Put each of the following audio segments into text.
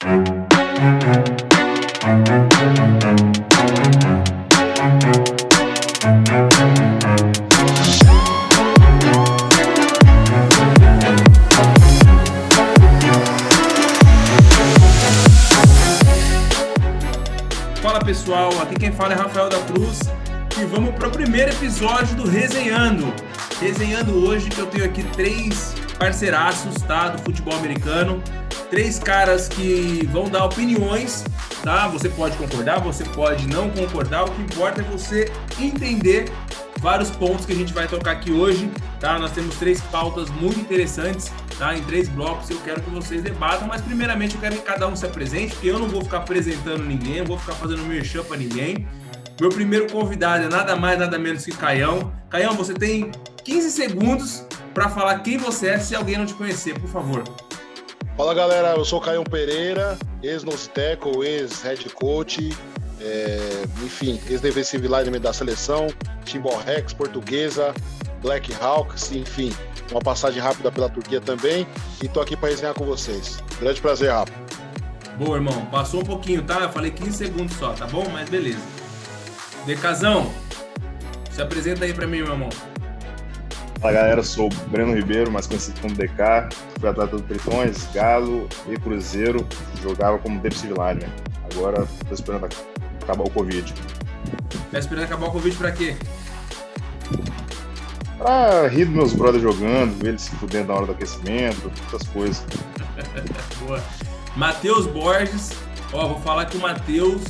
Fala pessoal, aqui quem fala é Rafael da Cruz e vamos para o primeiro episódio do Resenhando. Resenhando hoje que eu tenho aqui três parceiraços tá, do futebol americano, três caras que vão dar opiniões, tá? Você pode concordar, você pode não concordar, o que importa é você entender vários pontos que a gente vai tocar aqui hoje, tá? Nós temos três pautas muito interessantes, tá? Em três blocos, eu quero que vocês debatam, mas primeiramente eu quero que cada um se apresente, porque eu não vou ficar apresentando ninguém, eu vou ficar fazendo merchan para ninguém. Meu primeiro convidado é nada mais, nada menos que Caião. Caião, você tem 15 segundos para falar quem você é, se alguém não te conhecer, por favor. Fala galera, eu sou Caião Pereira, ex-Nosteco, ex-head coach, é, enfim, ex-defensive lineman da seleção, Timbal Rex, portuguesa, Black Hawks, enfim, uma passagem rápida pela Turquia também. E tô aqui para resenhar com vocês. Grande prazer, Rafa. Boa, irmão. Passou um pouquinho, tá? Eu falei 15 segundos só, tá bom? Mas beleza. Decazão, se apresenta aí para mim, meu irmão. Fala galera, sou o Breno Ribeiro, mais conhecido como DK, fui atleta do Tritões, Galo e Cruzeiro, jogava como defensive lineman. Agora tô esperando acabar o Covid. Tá esperando acabar o Covid pra quê? Pra rir dos meus brothers jogando, ver eles se fudendo na hora do aquecimento, essas coisas. Boa. Matheus Borges, ó, vou falar que o Matheus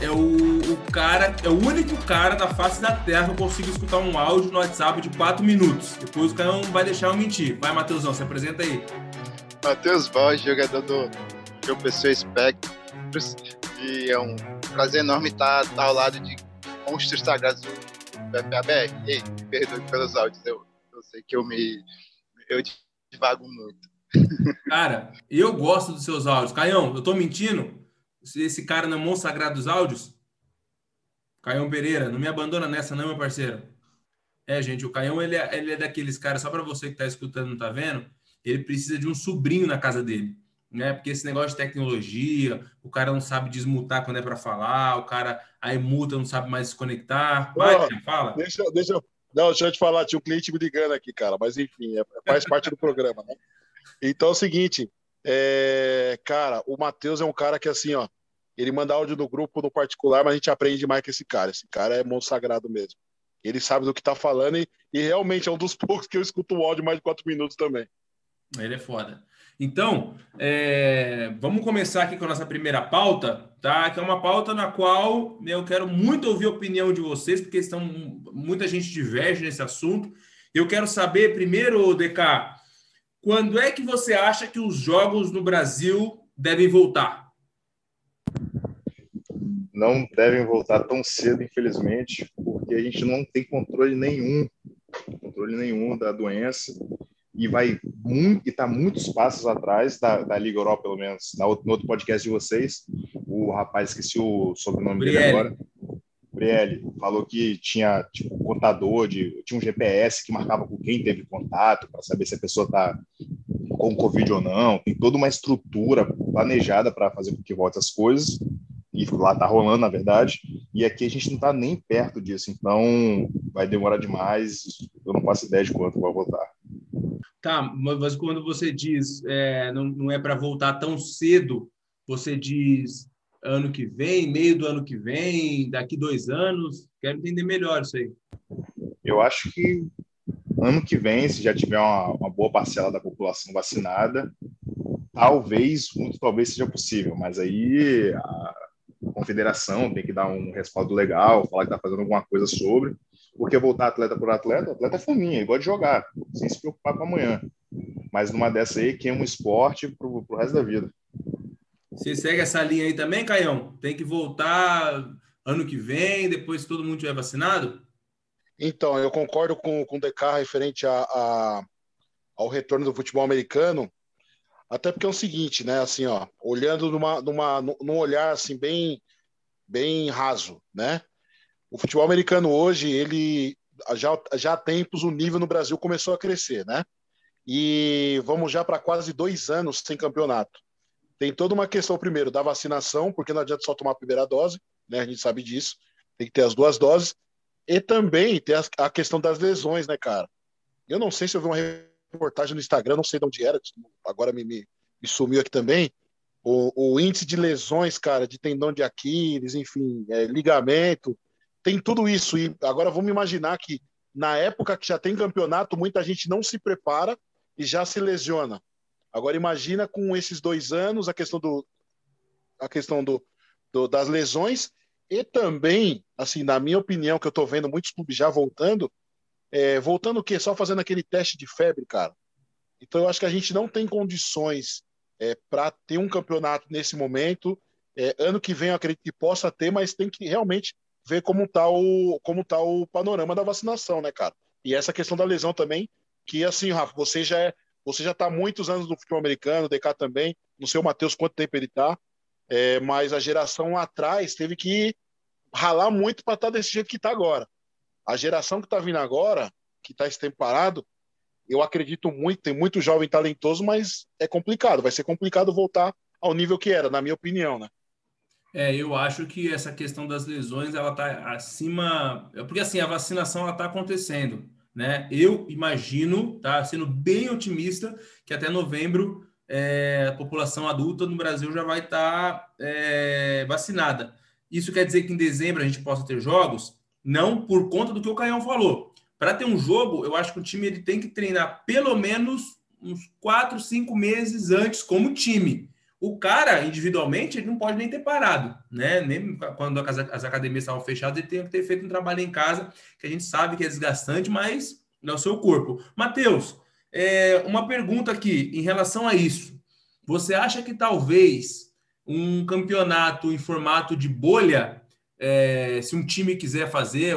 é o, o, cara, é o único cara da face da terra que eu consigo escutar um áudio no WhatsApp de 4 minutos. Depois o cara não vai deixar eu mentir. Vai, Matheusão, se apresenta aí. Matheus Borges, jogador do João Pessoa Spectros. E é um prazer enorme estar, estar ao lado de monstros sagrados do FABR. Ei, me perdoe pelos áudios, eu, eu sei que eu me. Eu divago muito. Cara, eu gosto dos seus áudios. Caião, eu tô mentindo? Esse cara não é monstro sagrado dos áudios? Caião Pereira, não me abandona nessa, não, meu parceiro. É, gente, o Caião, ele é, ele é daqueles caras, só para você que tá escutando não tá vendo, ele precisa de um sobrinho na casa dele né? Porque esse negócio de tecnologia, o cara não sabe desmutar quando é para falar, o cara aí muta, não sabe mais se conectar. Vai, oh, fala. Deixa, deixa, não, deixa eu te falar, tinha um cliente me ligando aqui, cara, mas enfim, é, faz parte do programa, né? Então é o seguinte, é, cara, o Matheus é um cara que assim, ó, ele manda áudio no grupo, no particular, mas a gente aprende mais com esse cara. Esse cara é monstro sagrado mesmo. Ele sabe do que tá falando e, e realmente é um dos poucos que eu escuto o áudio mais de quatro minutos também. Ele é foda. Então, é, vamos começar aqui com a nossa primeira pauta, tá? Que é uma pauta na qual eu quero muito ouvir a opinião de vocês, porque estão, muita gente diverge nesse assunto. Eu quero saber, primeiro, DK, quando é que você acha que os jogos no Brasil devem voltar? Não devem voltar tão cedo, infelizmente, porque a gente não tem controle nenhum, controle nenhum da doença e vai muito, e está muitos passos atrás da, da Liga Europa, pelo menos. Na no outro podcast de vocês, o rapaz, esqueci o sobrenome dele agora. Brielle falou que tinha tipo contador de tinha um GPS que marcava com quem teve contato para saber se a pessoa está com Covid ou não. Tem toda uma estrutura planejada para fazer com que volte as coisas e lá está rolando, na verdade. E aqui a gente não está nem perto disso, então vai demorar demais. Eu não faço ideia de quanto vai voltar. Tá, mas quando você diz é, não, não é para voltar tão cedo, você diz ano que vem, meio do ano que vem, daqui dois anos? Quero entender melhor isso aí. Eu acho que ano que vem, se já tiver uma, uma boa parcela da população vacinada, talvez, muito talvez seja possível, mas aí a confederação tem que dar um respaldo legal, falar que está fazendo alguma coisa sobre porque voltar atleta por atleta, atleta é fominha, igual de jogar, sem se preocupar com amanhã. Mas numa dessa aí, queima um esporte pro, pro resto da vida. Você segue essa linha aí também, Caião? Tem que voltar ano que vem, depois todo mundo tiver vacinado? Então, eu concordo com, com o DK referente a, a, ao retorno do futebol americano, até porque é o seguinte, né, assim, ó, olhando numa, numa, num olhar, assim, bem, bem raso, né, o futebol americano hoje, ele já, já há tempos o nível no Brasil começou a crescer, né? E vamos já para quase dois anos sem campeonato. Tem toda uma questão, primeiro, da vacinação, porque não adianta só tomar a primeira dose, né? A gente sabe disso, tem que ter as duas doses. E também tem a questão das lesões, né, cara? Eu não sei se eu vi uma reportagem no Instagram, não sei de onde era, agora me, me, me sumiu aqui também. O, o, índice de lesões, cara, de tendão de Aquiles, enfim, é, ligamento, tem tudo isso. E agora vamos imaginar que na época que já tem campeonato, muita gente não se prepara e já se lesiona. Agora imagina com esses dois anos a questão do a questão do, do das lesões e também, assim, na minha opinião, que eu estou vendo muitos clubes já voltando, é, voltando o quê? Só fazendo aquele teste de febre, cara. Então eu acho que a gente não tem condições é, para ter um campeonato nesse momento. É, ano que vem eu acredito que possa ter, mas tem que realmente ver como está o como tá o panorama da vacinação, né, cara? E essa questão da lesão também, que assim, Rafa, você já é você já está muitos anos no futebol americano, o DK também. Não sei o Matheus quanto tempo ele está, é, mas a geração lá atrás teve que ralar muito para estar tá desse jeito que está agora. A geração que está vindo agora, que está esse tempo parado, eu acredito muito, tem muito jovem talentoso, mas é complicado. Vai ser complicado voltar ao nível que era, na minha opinião, né? É, eu acho que essa questão das lesões ela está acima, porque assim a vacinação ela está acontecendo né? Eu imagino, tá, sendo bem otimista, que até novembro é, a população adulta no Brasil já vai estar tá, é, vacinada. Isso quer dizer que em dezembro a gente possa ter jogos? Não por conta do que o Caião falou. Para ter um jogo, eu acho que o time ele tem que treinar pelo menos uns quatro, cinco meses antes como time. O cara, individualmente, ele não pode nem ter parado, né? Nem quando as academias estavam fechadas, ele tem que ter feito um trabalho em casa, que a gente sabe que é desgastante, mas é o seu corpo. Matheus, é, uma pergunta aqui em relação a isso. Você acha que talvez um campeonato em formato de bolha, é, se um time quiser fazer,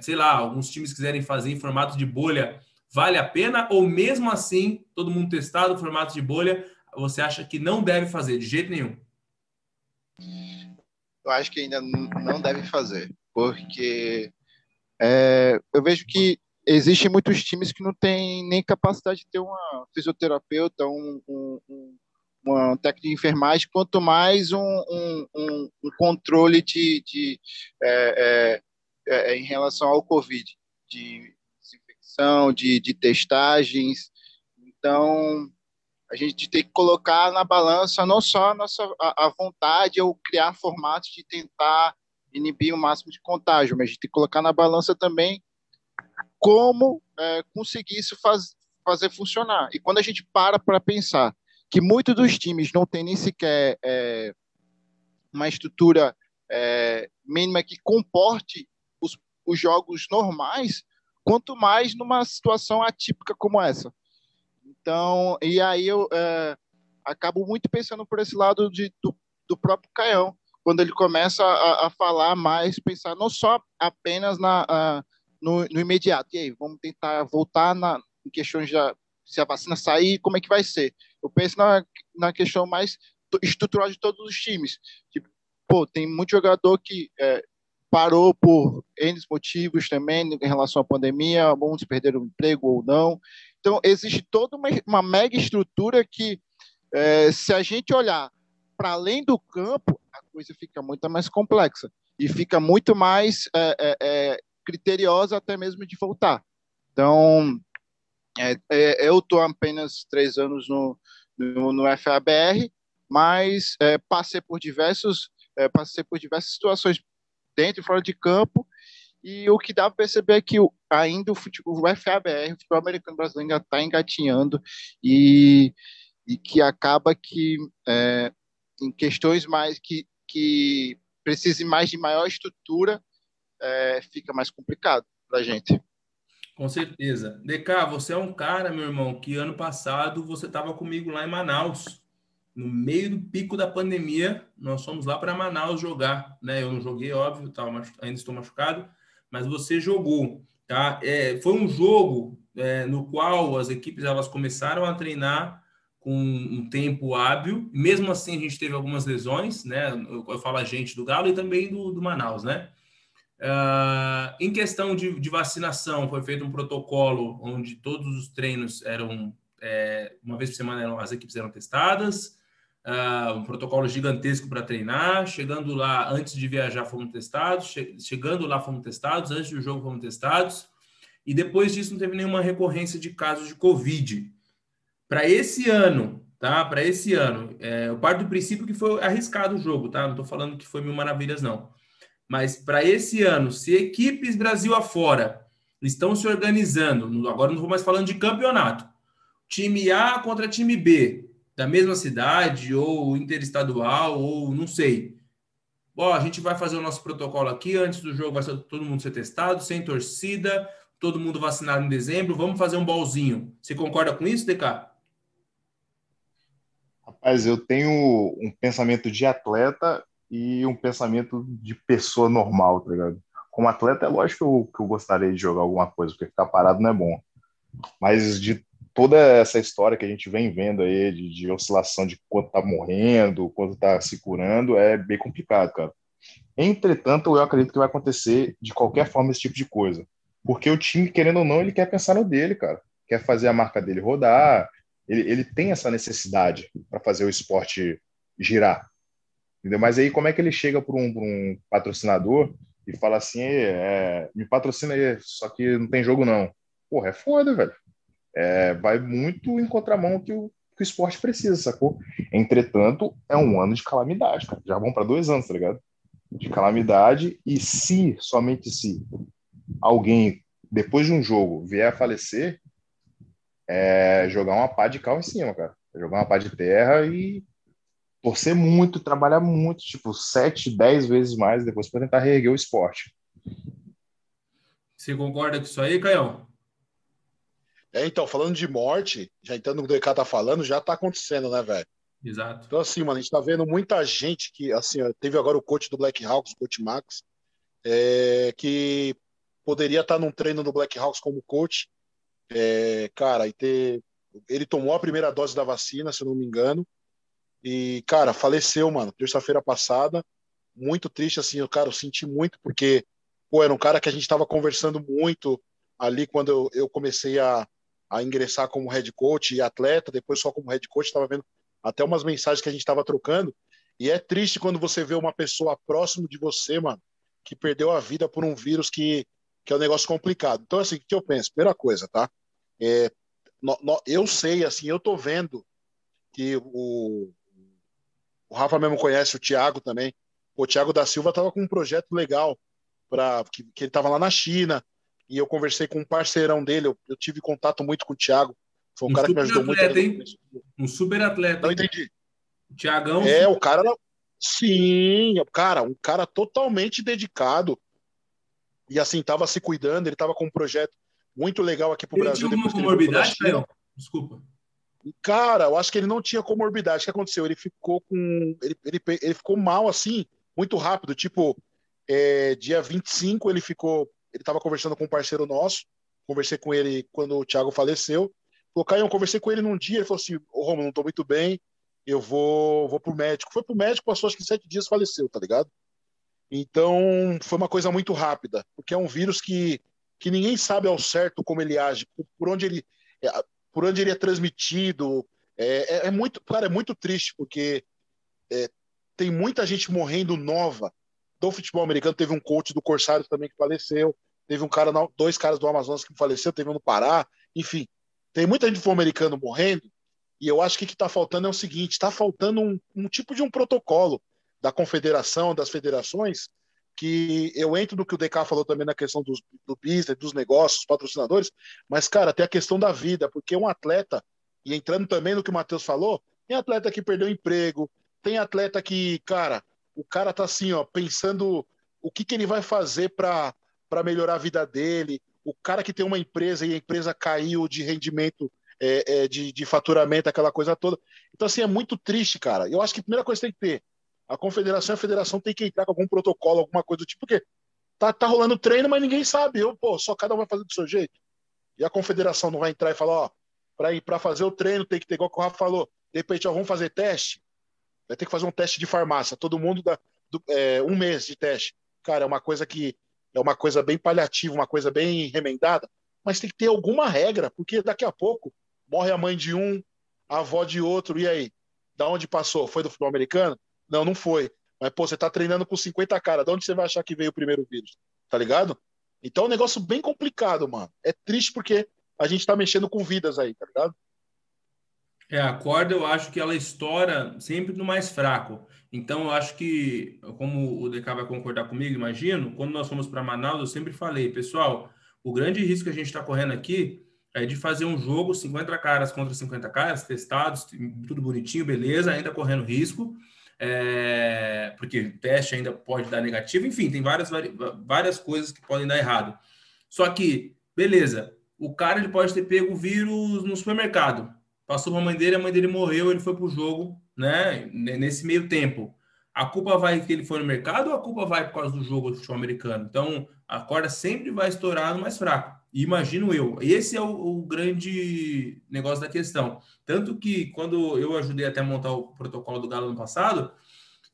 sei lá, alguns times quiserem fazer em formato de bolha, vale a pena? Ou mesmo assim, todo mundo testado formato de bolha, você acha que não deve fazer de jeito nenhum? Eu acho que ainda não deve fazer, porque é, eu vejo que existem muitos times que não têm nem capacidade de ter uma fisioterapeuta, um, um, um uma técnica de enfermagem, quanto mais um, um, um, um controle de, de é, é, é, em relação ao Covid, de desinfecção, de, de testagens. Então, a gente tem que colocar na balança não só a nossa a, a vontade ou criar formatos de tentar inibir o máximo de contágio, mas a gente tem que colocar na balança também como é, conseguir isso faz, fazer funcionar. E quando a gente para para pensar que muitos dos times não tem nem sequer é, uma estrutura é, mínima que comporte os, os jogos normais, quanto mais numa situação atípica como essa. Então, e aí eu é, acabo muito pensando por esse lado de, do, do próprio Caião, quando ele começa a, a, falar mais, pensar não só apenas na, a, no, no, imediato, e aí, vamos tentar voltar na, em questões de se a vacina sair, como é que vai ser? Eu penso na, na questão mais estrutural de todos os times. Tipo, pô, tem muito jogador que é, parou por N motivos também em relação à pandemia, alguns perderam o emprego ou não. Então, existe toda uma, uma mega estrutura que, é, se a gente olhar para além do campo, a coisa fica muito mais complexa e fica muito mais é, é, é criteriosa até mesmo de voltar. Então, é, é, eu estou apenas três anos no, no, no FABR, mas passei por diversos passei por diversas situações dentro e fora de campo e o que dá para perceber é que ainda o, futebol, o FABR, o futebol americano brasileiro, ainda está engatinhando e, e que acaba que é, em questões mais que, que precisem mais de maior estrutura, é, fica mais complicado para a gente. Com certeza. DK, você é um cara, meu irmão, que ano passado você estava comigo lá em Manaus. No meio do pico da pandemia, nós fomos lá para Manaus jogar. Né? Eu não joguei, óbvio, tava, ainda estou machucado, mas você jogou, tá? É, foi um jogo é, no qual as equipes elas começaram a treinar com um tempo hábil. Mesmo assim, a gente teve algumas lesões, né? Eu, eu falo a gente do Galo e também do, do Manaus, né? Uh, em questão de, de, vacinação, foi feito um protocolo onde todos os treinos eram, é, uma vez por semana, eram, as equipes eram testadas. Uh, um protocolo gigantesco para treinar. Chegando lá, antes de viajar, fomos testados. Che chegando lá, fomos testados. Antes do jogo, fomos testados. E depois disso, não teve nenhuma recorrência de casos de Covid. Para esse ano, tá? Para esse ano, é, eu parto do princípio que foi arriscado o jogo, tá? Não estou falando que foi mil maravilhas, não. Mas para esse ano, se equipes Brasil afora estão se organizando, agora não vou mais falando de campeonato, time A contra time B, da mesma cidade, ou interestadual, ou não sei. Ó, a gente vai fazer o nosso protocolo aqui, antes do jogo vai ser, todo mundo ser testado, sem torcida, todo mundo vacinado em dezembro, vamos fazer um bolzinho. Você concorda com isso, DK? Rapaz, eu tenho um pensamento de atleta e um pensamento de pessoa normal, tá ligado? Como atleta, é lógico que eu, que eu gostaria de jogar alguma coisa, porque ficar parado não é bom. Mas de toda essa história que a gente vem vendo aí, de, de oscilação de quanto tá morrendo, quanto tá se curando, é bem complicado, cara. Entretanto, eu acredito que vai acontecer de qualquer forma esse tipo de coisa. Porque o time, querendo ou não, ele quer pensar no dele, cara. Quer fazer a marca dele rodar. Ele, ele tem essa necessidade para fazer o esporte girar. Entendeu? Mas aí, como é que ele chega para um, um, patrocinador e fala assim: é, me patrocina aí, só que não tem jogo não? Porra, é foda, velho. É, vai muito em contramão que o, que o esporte precisa, sacou? Entretanto, é um ano de calamidade, cara. Já vão para dois anos, tá ligado? De calamidade, e se, somente se, alguém, depois de um jogo, vier a falecer, é jogar uma pá de cal em cima, cara. Jogar uma pá de terra e torcer muito, trabalhar muito, tipo, sete, dez vezes mais depois para tentar reerguer o esporte. Você concorda com isso aí, Caião? É, então, falando de morte, já entrando no que o DK tá falando, já tá acontecendo, né, velho? Exato. Então, assim, mano, a gente tá vendo muita gente que, assim, teve agora o coach do Black Hawks, o coach Max, é, que poderia estar tá num treino do Black Hawks como coach, é, cara, e ter. Ele tomou a primeira dose da vacina, se eu não me engano, e, cara, faleceu, mano, terça-feira passada. Muito triste, assim, eu, cara, eu senti muito, porque, pô, era um cara que a gente tava conversando muito ali quando eu, eu comecei a, a ingressar como head coach e atleta, depois só como head coach, tava vendo até umas mensagens que a gente tava trocando. E é triste quando você vê uma pessoa próximo de você, mano, que perdeu a vida por um vírus que, que é um negócio complicado. Então, assim, o que eu penso? Primeira coisa, tá? É, no, no, eu sei, assim, eu tô vendo que o, o Rafa mesmo conhece o Thiago também. O Thiago da Silva estava com um projeto legal para que, que, ele estava lá na China e eu conversei com um parceirão dele. Eu, eu tive contato muito com o Thiago. Foi um, um cara que me ajudou atleta, muito. Hein? Um super atleta. Não entendi. O Thiagão. É, o cara. Sim, cara, um cara totalmente dedicado. E assim, estava se cuidando, ele estava com um projeto muito legal aqui para o Brasil. Tinha alguma comorbidade, Caio? Desculpa. Cara, eu acho que ele não tinha comorbidade. O que aconteceu? Ele ficou com. Ele, ele, ele ficou mal assim, muito rápido. Tipo, é, dia 25 ele ficou. Ele estava conversando com um parceiro nosso. Conversei com ele quando o Thiago faleceu. Falou, Caio, eu conversei com ele num dia. Ele falou assim: Ô, oh, não estou muito bem. Eu vou, vou pro médico. Foi pro médico, passou acho que sete dias faleceu, tá ligado? Então, foi uma coisa muito rápida, porque é um vírus que, que ninguém sabe ao certo como ele age, por onde ele. É, por onde ele é transmitido. É, é, é muito, cara, é muito triste, porque é, tem muita gente morrendo nova do futebol americano. Teve um coach do Corsário também que faleceu. Teve um cara, dois caras do Amazonas que faleceu, teve um no Pará. Enfim, tem muita gente americano morrendo. E eu acho que o que está faltando é o seguinte: está faltando um, um tipo de um protocolo da confederação, das federações, que eu entro no que o DK falou também na questão dos, do business, dos negócios, patrocinadores, mas, cara, tem a questão da vida, porque um atleta, e entrando também no que o Matheus falou, tem atleta que perdeu emprego, tem atleta que, cara, o cara tá assim, ó, pensando o que, que ele vai fazer para melhorar a vida dele, o cara que tem uma empresa e a empresa caiu de rendimento, é, é, de, de faturamento, aquela coisa toda. Então, assim, é muito triste, cara. Eu acho que a primeira coisa que tem que ter a confederação e a federação tem que entrar com algum protocolo, alguma coisa do tipo, porque tá, tá rolando treino, mas ninguém sabe. Eu, pô, só cada um vai fazer do seu jeito. E a confederação não vai entrar e falar, ó, para ir para fazer o treino tem que ter igual que o Rafa falou. De repente, ó, vamos fazer teste. Vai ter que fazer um teste de farmácia. Todo mundo dá do, é, um mês de teste. Cara, é uma coisa que é uma coisa bem paliativa, uma coisa bem remendada, mas tem que ter alguma regra, porque daqui a pouco morre a mãe de um, a avó de outro, e aí? Da onde passou? Foi do futebol americano? Não, não foi. Mas, pô, você tá treinando com 50 caras, de onde você vai achar que veio o primeiro vírus? Tá ligado? Então é um negócio bem complicado, mano. É triste porque a gente tá mexendo com vidas aí, tá ligado? É, a corda eu acho que ela estoura sempre no mais fraco. Então eu acho que, como o DK vai concordar comigo, imagino, quando nós fomos para Manaus, eu sempre falei, pessoal, o grande risco que a gente está correndo aqui é de fazer um jogo 50 caras contra 50 caras, testados, tudo bonitinho, beleza, ainda correndo risco, é, porque o teste ainda pode dar negativo, enfim, tem várias, várias coisas que podem dar errado. Só que, beleza, o cara ele pode ter pego o vírus no supermercado, passou para a mãe dele, a mãe dele morreu, ele foi para o jogo, né? Nesse meio tempo. A culpa vai que ele foi no mercado ou a culpa vai por causa do jogo do futebol americano? Então, a corda sempre vai estourar no mais fraco. Imagino eu. Esse é o, o, grande negócio da questão. Tanto que, quando eu ajudei até a montar o protocolo do Galo no passado,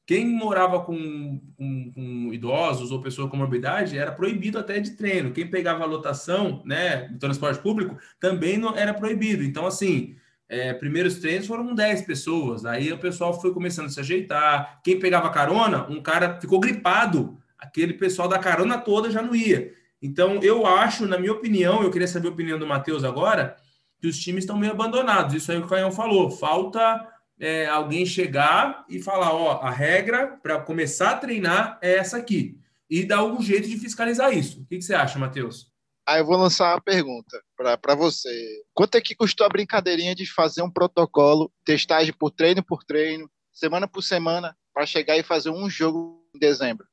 quem morava com, com, com, idosos ou pessoas com morbidade era proibido até de treino. Quem pegava lotação, né, do transporte público, também não era proibido. Então, assim, é, primeiros treinos foram 10 pessoas, aí o pessoal foi começando a se ajeitar. Quem pegava carona, um cara ficou gripado, aquele pessoal da carona toda já não ia. Então, eu acho, na minha opinião, eu queria saber a opinião do Matheus agora, que os times estão meio abandonados. Isso aí o Caião falou. Falta é, alguém chegar e falar: ó, a regra para começar a treinar é essa aqui. E dar algum jeito de fiscalizar isso. O que, que você acha, Matheus? Aí eu vou lançar uma pergunta para você. Quanto é que custou a brincadeirinha de fazer um protocolo, testagem por treino por treino, semana por semana, para chegar e fazer um jogo em dezembro?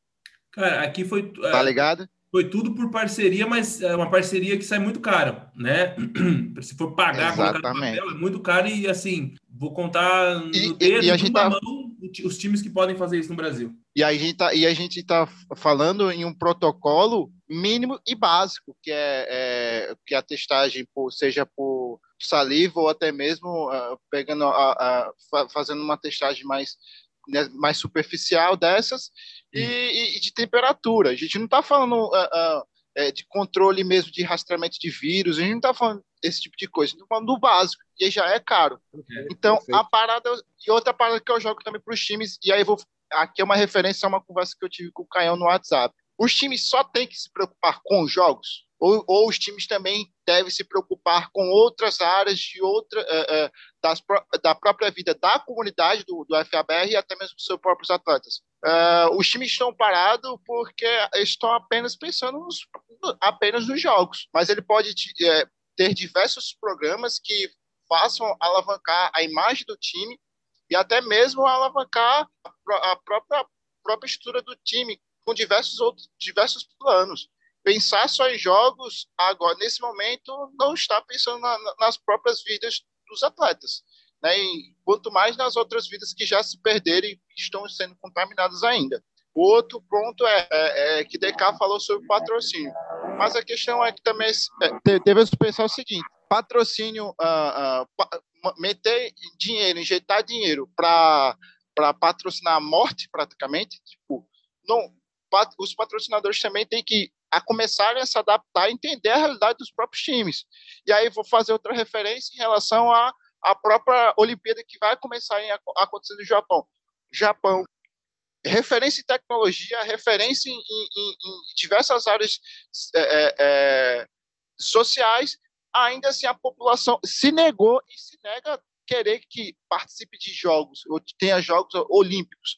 Cara, aqui foi. Tá ligado? Foi tudo por parceria, mas é uma parceria que sai muito caro, né? Se for pagar, Exatamente. colocar no papel, é muito caro e assim, vou contar no e, dedo, e a gente tá... mão, os times que podem fazer isso no Brasil. E a gente tá, e a gente tá falando em um protocolo mínimo e básico, que é, é que a testagem por, seja por saliva ou até mesmo uh, pegando a, a, fazendo uma testagem mais né, mais superficial dessas e, e, e, de temperatura. A gente não está falando uh, uh, de controle mesmo de rastreamento de vírus, a gente não está falando desse tipo de coisa, estamos falando do básico, e já é caro. Okay, então, perfeito. a parada, e outra parada que eu jogo também para os times, e aí vou, aqui é uma referência a uma conversa que eu tive com o Caião no WhatsApp. Os times só têm que se preocupar com os jogos? Ou, ou os times também devem se preocupar com outras áreas de outra, uh, uh, das, da própria vida da comunidade do, do FABR e até mesmo dos seus próprios atletas. Uh, os times estão parados porque estão apenas pensando nos, apenas nos jogos, mas ele pode ter diversos programas que façam alavancar a imagem do time e até mesmo alavancar a própria, própria estrutura do time com diversos outros diversos planos pensar só em jogos agora nesse momento não está pensando na, nas próprias vidas dos atletas, né? E quanto mais nas outras vidas que já se perderam e estão sendo contaminadas ainda. O outro ponto é, é, é que DK falou sobre patrocínio, mas a questão é que também é, devemos pensar o seguinte: patrocínio, uh, uh, meter dinheiro, injetar dinheiro para para patrocinar a morte praticamente, tipo, não, os patrocinadores também têm que a começarem a se adaptar entender a realidade dos próprios times. E aí vou fazer outra referência em relação à, à própria Olimpíada que vai começar a acontecer no Japão. Japão, referência em tecnologia, referência em, em, em diversas áreas é, é, é, sociais, ainda assim a população se negou e se nega a querer que participe de jogos, ou tenha jogos olímpicos.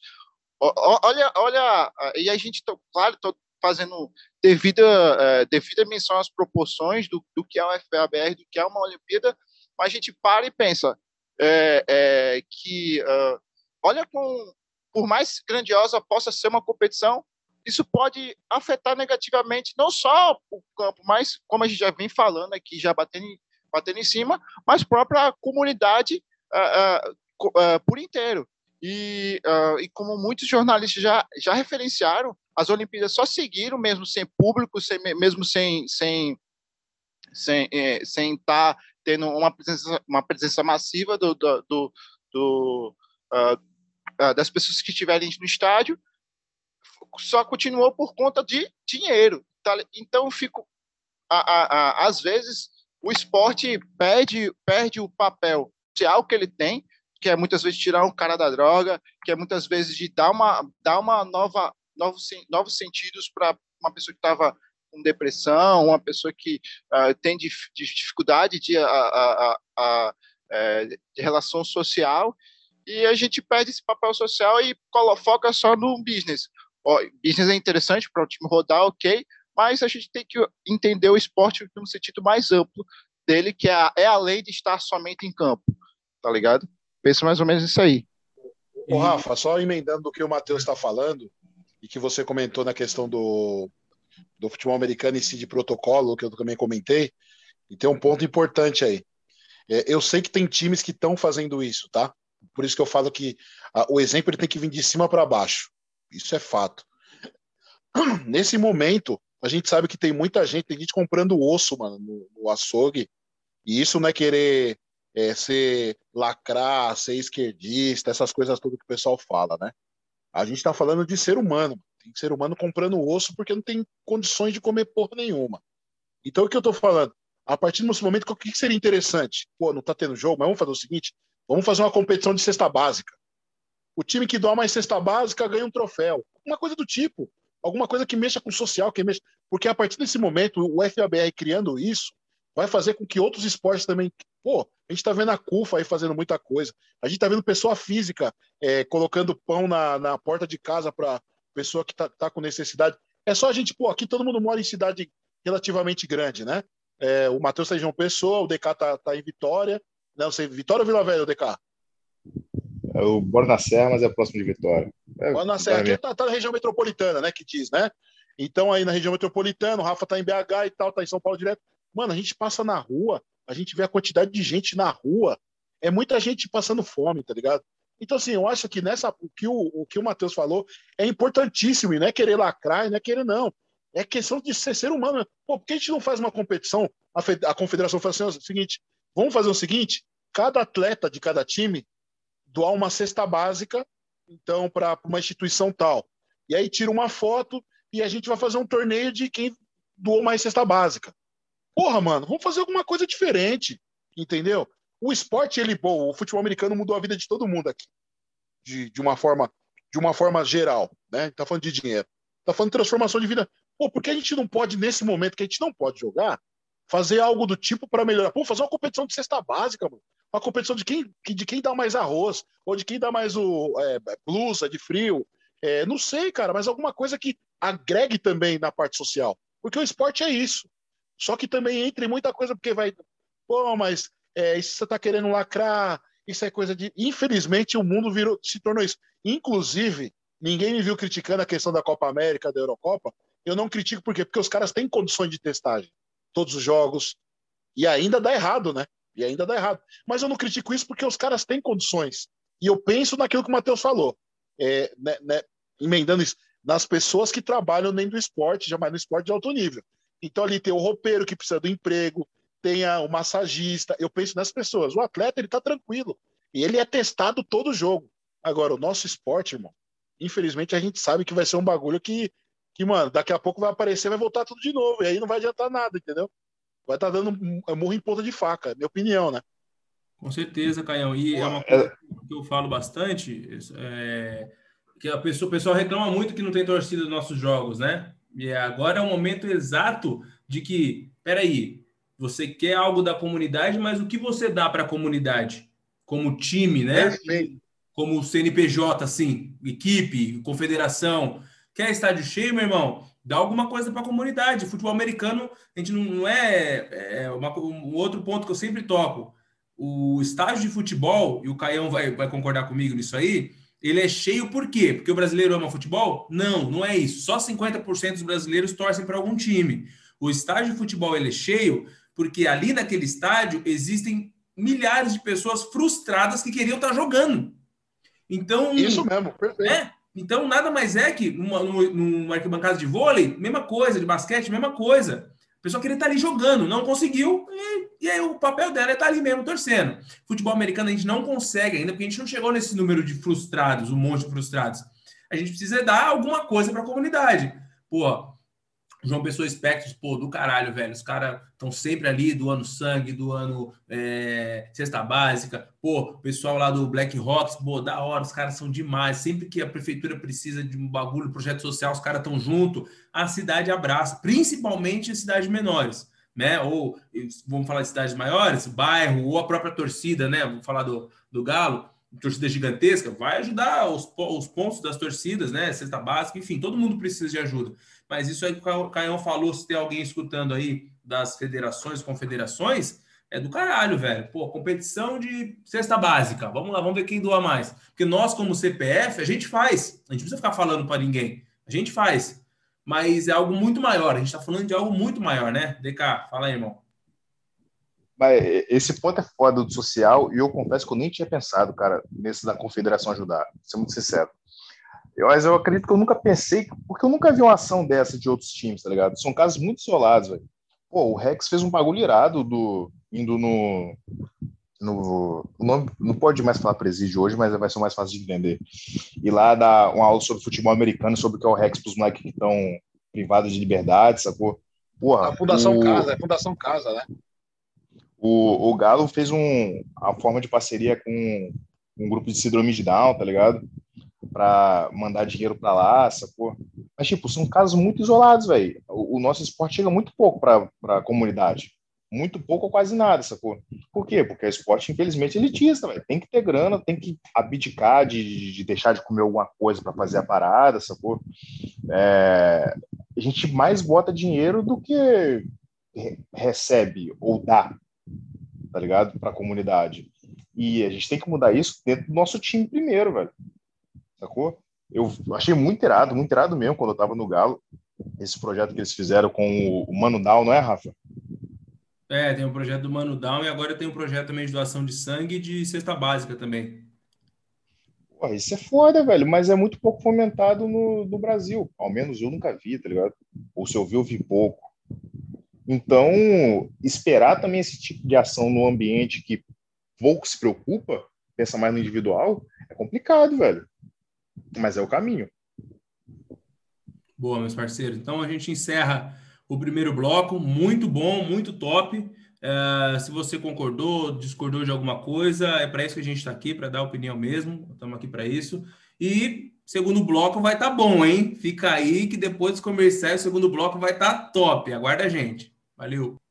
Olha, olha, e a gente, claro, fazendo devida, é, devida menção às proporções do, do que é o FBABR, do que é uma Olimpíada, mas a gente para e pensa é, é, que, uh, olha, com, por mais grandiosa possa ser uma competição, isso pode afetar negativamente não só o campo, mas, como a gente já vem falando aqui, já batendo, batendo em cima, mas própria comunidade uh, uh, por inteiro. E, uh, e como muitos jornalistas já, já referenciaram, as Olimpíadas só seguiram mesmo sem público, sem, mesmo sem sem sem é, sem estar tá tendo uma presença uma presença massiva do, do, do, do uh, das pessoas que estiverem no estádio, só continuou por conta de dinheiro. Tá? Então fico a, a, a, às vezes o esporte perde perde o papel social que ele tem que é muitas vezes tirar um cara da droga, que é muitas vezes de dar uma, dar uma nova, novos, novos sentidos para uma pessoa que estava com depressão, uma pessoa que uh, tem de dificuldade de, a, a, a, é, de relação social, e a gente perde esse papel social e foca só no business. O business é interessante para o time rodar, ok, mas a gente tem que entender o esporte no sentido mais amplo dele, que é, é além de estar somente em campo, tá ligado? Penso mais ou menos isso aí. Ô, Rafa, só emendando do que o Matheus está falando, e que você comentou na questão do, do futebol americano em si de protocolo, que eu também comentei, e tem um ponto importante aí. É, eu sei que tem times que estão fazendo isso, tá? Por isso que eu falo que a, o exemplo ele tem que vir de cima para baixo. Isso é fato. Nesse momento, a gente sabe que tem muita gente, tem gente comprando osso, mano, no, no açougue. E isso não é querer é, ser lacrar, ser esquerdista, essas coisas todas que o pessoal fala, né? A gente está falando de ser humano. Tem ser humano comprando osso porque não tem condições de comer porra nenhuma. Então, o que eu estou falando? A partir desse momento, o que seria interessante? Pô, não está tendo jogo, mas vamos fazer o seguinte: vamos fazer uma competição de cesta básica. O time que doa mais cesta básica ganha um troféu. Uma coisa do tipo. Alguma coisa que mexa com o social, que mexa. Porque a partir desse momento, o FABR criando isso, vai fazer com que outros esportes também. Pô, a gente está vendo a CUFA aí fazendo muita coisa. A gente está vendo pessoa física é, colocando pão na, na porta de casa para pessoa que está tá com necessidade. É só a gente, pô, aqui todo mundo mora em cidade relativamente grande, né? É, o Matheus está em João Pessoa, o DK tá, tá em Vitória. Não sei, Vitória ou Vila Velha, o DK? Eu moro na Serra, mas é próximo de Vitória. É, moro na Serra, aqui tá, tá, na região metropolitana, né? Que diz, né? Então, aí na região metropolitana, o Rafa tá em BH e tal, tá em São Paulo direto. Mano, a gente passa na rua, a gente vê a quantidade de gente na rua. É muita gente passando fome, tá ligado? Então, assim, eu acho que nessa o que o, o, que o Matheus falou é importantíssimo, e não é querer lacrar, não é querer, não. É questão de ser ser humano. Pô, por que a gente não faz uma competição? A, a confederação fala assim: o seguinte, vamos fazer o seguinte: cada atleta de cada time doar uma cesta básica, então, para uma instituição tal. E aí tira uma foto e a gente vai fazer um torneio de quem doou mais cesta básica. Porra, mano, vamos fazer alguma coisa diferente, entendeu? O esporte, ele, bom, o futebol americano mudou a vida de todo mundo aqui, de, de uma forma de uma forma geral, né? Tá falando de dinheiro, tá falando de transformação de vida. Pô, por que a gente não pode, nesse momento que a gente não pode jogar, fazer algo do tipo para melhorar? Pô, fazer uma competição de cesta básica, mano. Uma competição de quem, de quem dá mais arroz, ou de quem dá mais o é, blusa de frio. É, não sei, cara, mas alguma coisa que agregue também na parte social. Porque o esporte é isso. Só que também entra em muita coisa, porque vai. Pô, mas é, isso você está querendo lacrar, isso é coisa de. Infelizmente, o mundo virou, se tornou isso. Inclusive, ninguém me viu criticando a questão da Copa América, da Eurocopa. Eu não critico por quê? Porque os caras têm condições de testagem. Todos os jogos. E ainda dá errado, né? E ainda dá errado. Mas eu não critico isso porque os caras têm condições. E eu penso naquilo que o Matheus falou. É, né, né, emendando isso, nas pessoas que trabalham dentro do esporte, jamais no esporte de alto nível. Então ali tem o roupeiro que precisa do emprego, tem o massagista. Eu penso nessas pessoas. O atleta ele está tranquilo e ele é testado todo jogo. Agora o nosso esporte, irmão, infelizmente a gente sabe que vai ser um bagulho que, que mano, daqui a pouco vai aparecer, vai voltar tudo de novo e aí não vai adiantar nada, entendeu? Vai estar tá dando murro em ponta de faca, é minha opinião, né? Com certeza, Caião. E é uma coisa que eu falo bastante, é, que a pessoa, o pessoal reclama muito que não tem torcida nos nossos jogos, né? E agora é o momento exato de que, peraí, você quer algo da comunidade, mas o que você dá para a comunidade? Como time, né? Perfeito. Como CNPJ, assim, equipe, confederação. Quer estádio cheio, meu irmão? Dá alguma coisa para a comunidade. Futebol americano, a gente não, não é, é uma, um outro ponto que eu sempre toco. O estágio de futebol, e o Caião vai, vai concordar comigo nisso aí, ele é cheio por quê? Porque o brasileiro ama futebol? Não, não é isso. Só 50% dos brasileiros torcem para algum time. O estádio de futebol ele é cheio porque ali naquele estádio existem milhares de pessoas frustradas que queriam estar jogando. Então, isso mesmo, perfeito. É, então nada mais é que numa, numa arquibancada de vôlei, mesma coisa, de basquete, mesma coisa. Pessoa queria estar ali jogando, não conseguiu, e, e, aí o papel dela é estar ali mesmo torcendo. Futebol americano a gente não consegue ainda, porque a gente não chegou nesse número de frustrados, um monte de frustrados. A gente precisa dar alguma coisa para a comunidade. Pô, João Pessoa Espectros, pô, do caralho, velho. Os caras estão sempre ali doando sangue, doando é, cesta básica. Pô, o pessoal lá do Black Rocks, pô, da hora, os caras são demais. Sempre que a prefeitura precisa de um bagulho, projeto social, os caras estão junto. A cidade abraça, principalmente em cidades menores, né? Ou vamos falar de cidades maiores, bairro, ou a própria torcida, né? Vamos falar do, do Galo torcida gigantesca, vai ajudar os, os pontos das torcidas, né? Cesta básica, enfim, todo mundo precisa de ajuda. Mas isso aí que o Caião falou, se tem alguém escutando aí das federações, confederações, é do caralho, velho. Pô, competição de cesta básica. Vamos lá, vamos ver quem doa mais. Porque nós, como CPF, a gente faz. A gente precisa ficar falando para ninguém. A gente faz. Mas é algo muito maior. A gente está falando de algo muito maior, né? DK, fala aí, irmão. Mas esse ponto é foda do social e eu confesso que eu nem tinha pensado, cara, nesse da confederação ajudar, ser muito sincero. Eu, mas eu acredito que eu nunca pensei, porque eu nunca vi uma ação dessa de outros times, tá ligado? São casos muito isolados, velho. Pô, o Rex fez um bagulho irado do, indo no, no, não, não pode mais falar presídio hoje, mas vai ser mais fácil de entender. E lá dá uma aula sobre futebol americano, sobre o que é o Rex para os moleques que estão privados de liberdade, sacou? Porra, a Fundação o... Casa, é a Fundação Casa, né? O, o Galo fez um, a forma de parceria com um grupo de síndrome de Down, tá ligado? Para mandar dinheiro para lá, sacou? Mas, tipo, são casos muito isolados, velho. O, o, nosso esporte chega muito pouco para a comunidade. Muito pouco ou quase nada, sacou? Por quê? Porque o esporte, infelizmente, elitista, velho. Tem que ter grana, tem que abdicar de, de deixar de comer alguma coisa para fazer a parada, sacou? É, a gente mais bota dinheiro do que recebe ou dá tá ligado? Para a comunidade. E a gente tem que mudar isso dentro do nosso time primeiro, velho. Sacou? Eu achei muito irado, muito irado mesmo quando eu tava no Galo. Esse projeto que eles fizeram com o Mano Down, não é, Rafa? É, tem o um projeto do Mano Down e agora tem um projeto também de doação de sangue e de cesta básica também. Pô, isso é foda, velho, mas é muito pouco fomentado no, no Brasil. Ao menos eu nunca vi, tá ligado? Ou se eu vi, eu vi pouco. Então, esperar também esse tipo de ação no ambiente que pouco se preocupa, pensa mais no individual, é complicado, velho. Mas é o caminho. Boa, meus parceiros. Então a gente encerra o primeiro bloco. Muito bom, muito top. É, se você concordou, discordou de alguma coisa, é para isso que a gente está aqui, para dar opinião mesmo. Estamos aqui para isso. E segundo bloco vai estar tá bom, hein? Fica aí que depois dos comerciais, o segundo bloco vai estar tá top. Aguarda a gente. Valeu!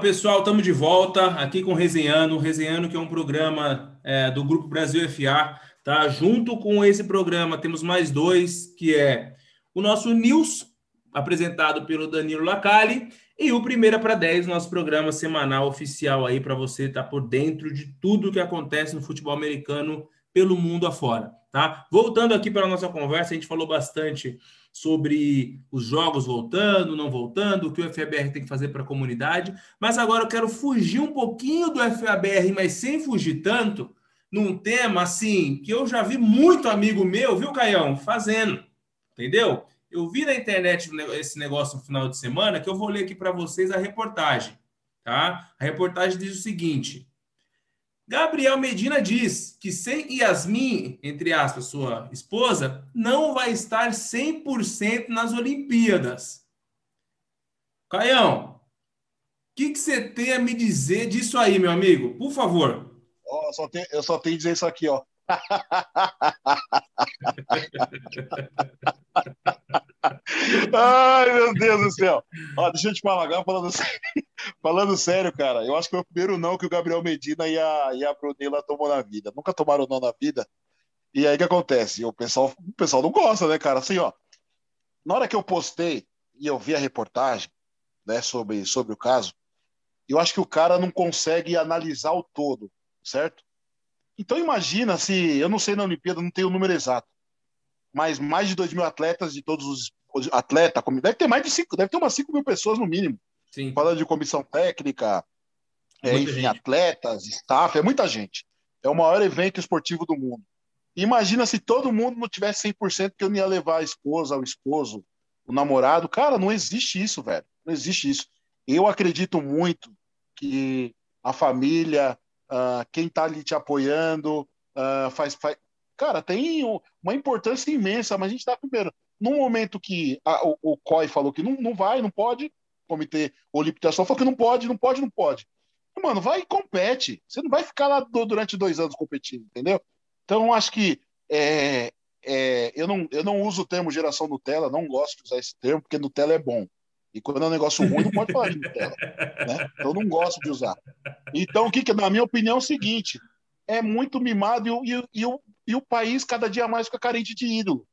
Pessoal, estamos de volta aqui com o Resenhando. Resenhando que é um programa é, do Grupo Brasil FA Tá? Junto com esse programa, temos mais dois, que é o nosso News, apresentado pelo Danilo Lacalle, e o Primeira para 10, nosso programa semanal oficial aí para você estar tá por dentro de tudo que acontece no futebol americano pelo mundo afora, tá? Voltando aqui para a nossa conversa, a gente falou bastante sobre os jogos voltando, não voltando, o que o FABR tem que fazer para a comunidade, mas agora eu quero fugir um pouquinho do FABR, mas sem fugir tanto, num tema assim que eu já vi muito amigo meu, viu, Caião, fazendo, entendeu? Eu vi na internet esse negócio no final de semana que eu vou ler aqui para vocês a reportagem, tá? A reportagem diz o seguinte: Gabriel Medina diz que sem Yasmin, entre aspas, sua esposa, não vai estar 100% nas Olimpíadas. Caião, o que, você tem a me dizer disso aí, meu amigo? Por favor. Ó, só tem, eu só tenho que dizer isso aqui, ó. Ai, meu Deus do céu. Ó, deixa eu te falar, agora falando sério, falando sério, cara, eu acho que foi o primeiro não que o Gabriel Medina e a, e a Brunilla tomou na vida. Nunca tomaram não na vida. E aí o que acontece? O pessoal, o pessoal não gosta, né, cara? Assim, ó, na hora que eu postei e eu vi a reportagem, né, sobre, sobre o caso, eu acho que o cara não consegue analisar o todo certo? Então imagina se, eu não sei na Olimpíada, não tenho o número exato, mas mais de 2 mil atletas de todos os atletas, deve ter mais de 5, deve ter umas 5 mil pessoas no mínimo. Sim. Falando de comissão técnica, é, enfim, gente. atletas, staff, é muita gente. é o maior evento esportivo do mundo. Imagina se todo mundo não tivesse 100% que eu não ia levar a esposa, o esposo, o namorado. Cara, não existe isso, velho. Não existe isso. Eu acredito muito que a família, uh, quem está ali te apoiando, uh, faz, faz, Cara, tem uma importância imensa, mas a gente está primeiro. No momento que a, o, o COI falou que não, não vai, não pode, o Comitê Olímpico Internacional falou que não pode, não pode, não pode. Mano, vai e compete. Você não vai ficar lá durante dois anos competindo, entendeu? Então, acho que é, é, eu, não, eu não uso o termo geração Nutella, não gosto de usar esse termo, porque Nutella é bom. E quando é um negócio ruim, não pode falar de Nutella. Né? Então, não gosto de usar. Então, o que, que, na minha opinião, é o seguinte: é muito mimado e, e, e, o, e o país cada dia mais fica carente de ídolo.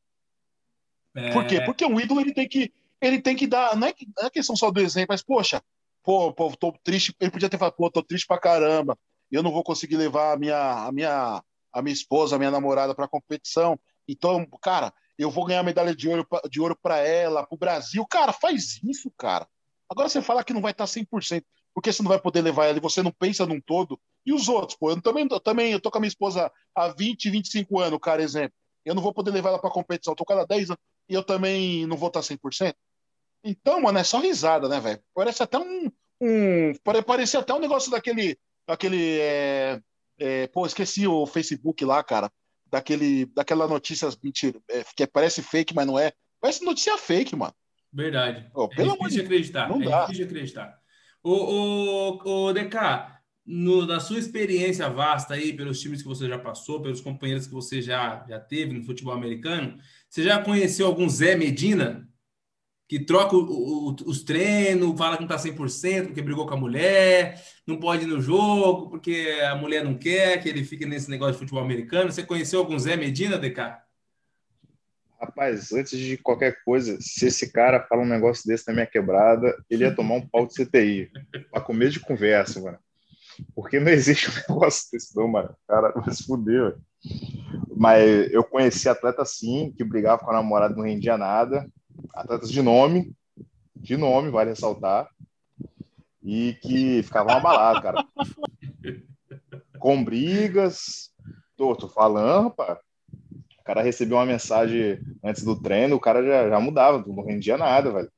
É... Por quê? Porque um ídolo ele tem que ele tem que dar, não é, não é questão só do exemplo, mas poxa, pô, pô, tô triste, ele podia ter falado, pô, tô triste pra caramba, eu não vou conseguir levar a minha a minha a minha esposa, a minha namorada para competição. Então, cara, eu vou ganhar medalha de ouro de ouro para ela, para o Brasil. Cara, faz isso, cara. Agora você fala que não vai estar 100%, porque você não vai poder levar ela e você não pensa num todo. E os outros, pô, eu também, eu também eu tô com a minha esposa há 20, 25 anos, cara, exemplo. Eu não vou poder levar ela para competição, eu tô com ela há 10 anos e eu também não vou estar 100%. Então, mano, é só risada, né, velho? Parece até um, um parece até um negócio daquele daquele é, é, pô, esqueci o Facebook lá, cara, daquele daquela notícia mentira, é, que parece fake, mas não é. Parece notícia fake, mano. Verdade. Oh, pelo é amor de acreditar. Não é dá. difícil de acreditar. O, o, o DK, no, na sua experiência vasta aí, pelos times que você já passou, pelos companheiros que você já, já teve no futebol americano, você já conheceu algum Zé Medina? Que troca o, o, os treinos, fala que não tá 100% porque brigou com a mulher, não pode ir no jogo porque a mulher não quer que ele fique nesse negócio de futebol americano. Você conheceu algum Zé Medina, DK? Rapaz, antes de qualquer coisa, se esse cara fala um negócio desse na minha quebrada, ele ia tomar um pau de CTI. Pra comer de conversa, mano. Porque não existe um negócio desse, não, mano. Cara, vai se fuder, Mas eu conheci atleta assim, que brigava com a namorada, não rendia nada. Atletas de nome, de nome, vale ressaltar. E que ficavam abalados, cara. Com brigas. Tô, tô falando, rapaz. O cara recebeu uma mensagem antes do treino, o cara já, já mudava, não rendia nada, velho.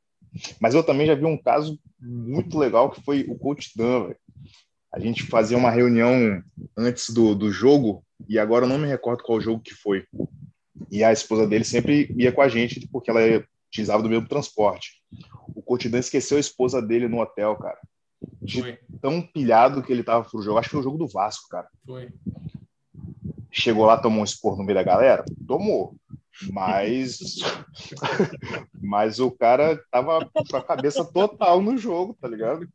Mas eu também já vi um caso muito legal que foi o coach Dan, velho a gente fazia uma reunião antes do, do jogo, e agora eu não me recordo qual jogo que foi. E a esposa dele sempre ia com a gente, porque ela utilizava do mesmo transporte. O Cotidan esqueceu a esposa dele no hotel, cara. De foi. tão pilhado que ele tava pro jogo. Acho que foi o jogo do Vasco, cara. Foi. Chegou lá, tomou um esporro no meio da galera? Tomou. Mas, mas o cara tava com a cabeça total no jogo, tá ligado?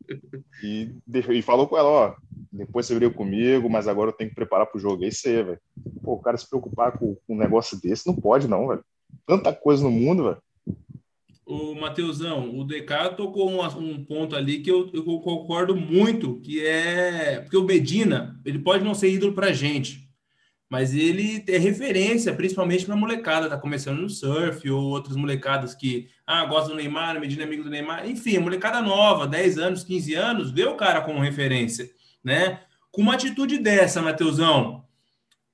E, e falou com ela, ó, depois você veio comigo, mas agora eu tenho que preparar pro jogo. É aí, velho. Pô, o cara se preocupar com, com um negócio desse, não pode não, velho. Tanta coisa no mundo, velho. O Mateusão, o DK tocou um, um ponto ali que eu, eu, concordo muito, que é porque o Medina, ele pode não ser ídolo pra gente, mas ele é referência, principalmente para molecada, tá começando no surf, ou outras molecadas que ah, gostam do Neymar, Medina é amigo do Neymar, enfim, molecada nova, 10 anos, 15 anos, vê o cara como referência, né? Com uma atitude dessa, Mateusão,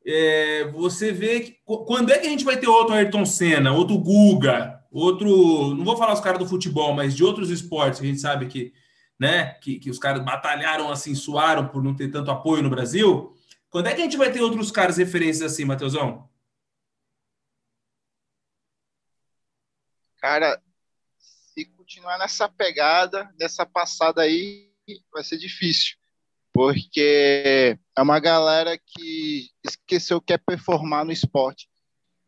é, você vê que quando é que a gente vai ter outro Ayrton Senna, outro Guga, outro, não vou falar os caras do futebol, mas de outros esportes, a gente sabe que, né, que, que os caras batalharam assim, suaram por não ter tanto apoio no Brasil. Quando é que a gente vai ter outros caras referências assim, Matheusão? Cara, se continuar nessa pegada, nessa passada aí, vai ser difícil. Porque é uma galera que esqueceu que é performar no esporte.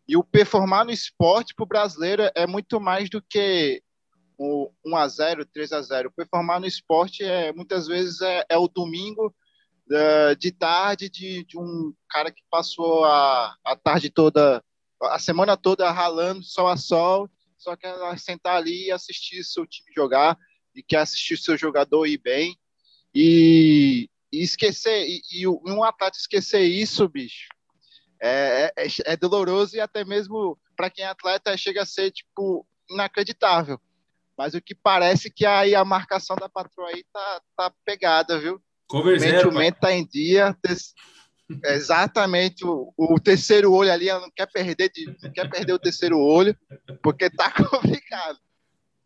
E o performar no esporte para o brasileiro é muito mais do que o 1 a 0 3 a 0 Performar no esporte é muitas vezes é, é o domingo de tarde de, de, um cara que passou a, a tarde toda, a semana toda ralando sol a sol, só quer sentar ali e assistir seu time jogar e quer assistir seu jogador ir bem e, e esquecer e, e, um atleta esquecer isso, bicho, é, é, é doloroso e até mesmo para quem é atleta chega a ser tipo inacreditável. Mas o que parece que aí a marcação da patroa aí tá, tá pegada, viu? Conversei. O mente tá em dia. exatamente o, o, terceiro olho ali, ela não quer perder, de, não quer perder o terceiro olho, porque tá complicado.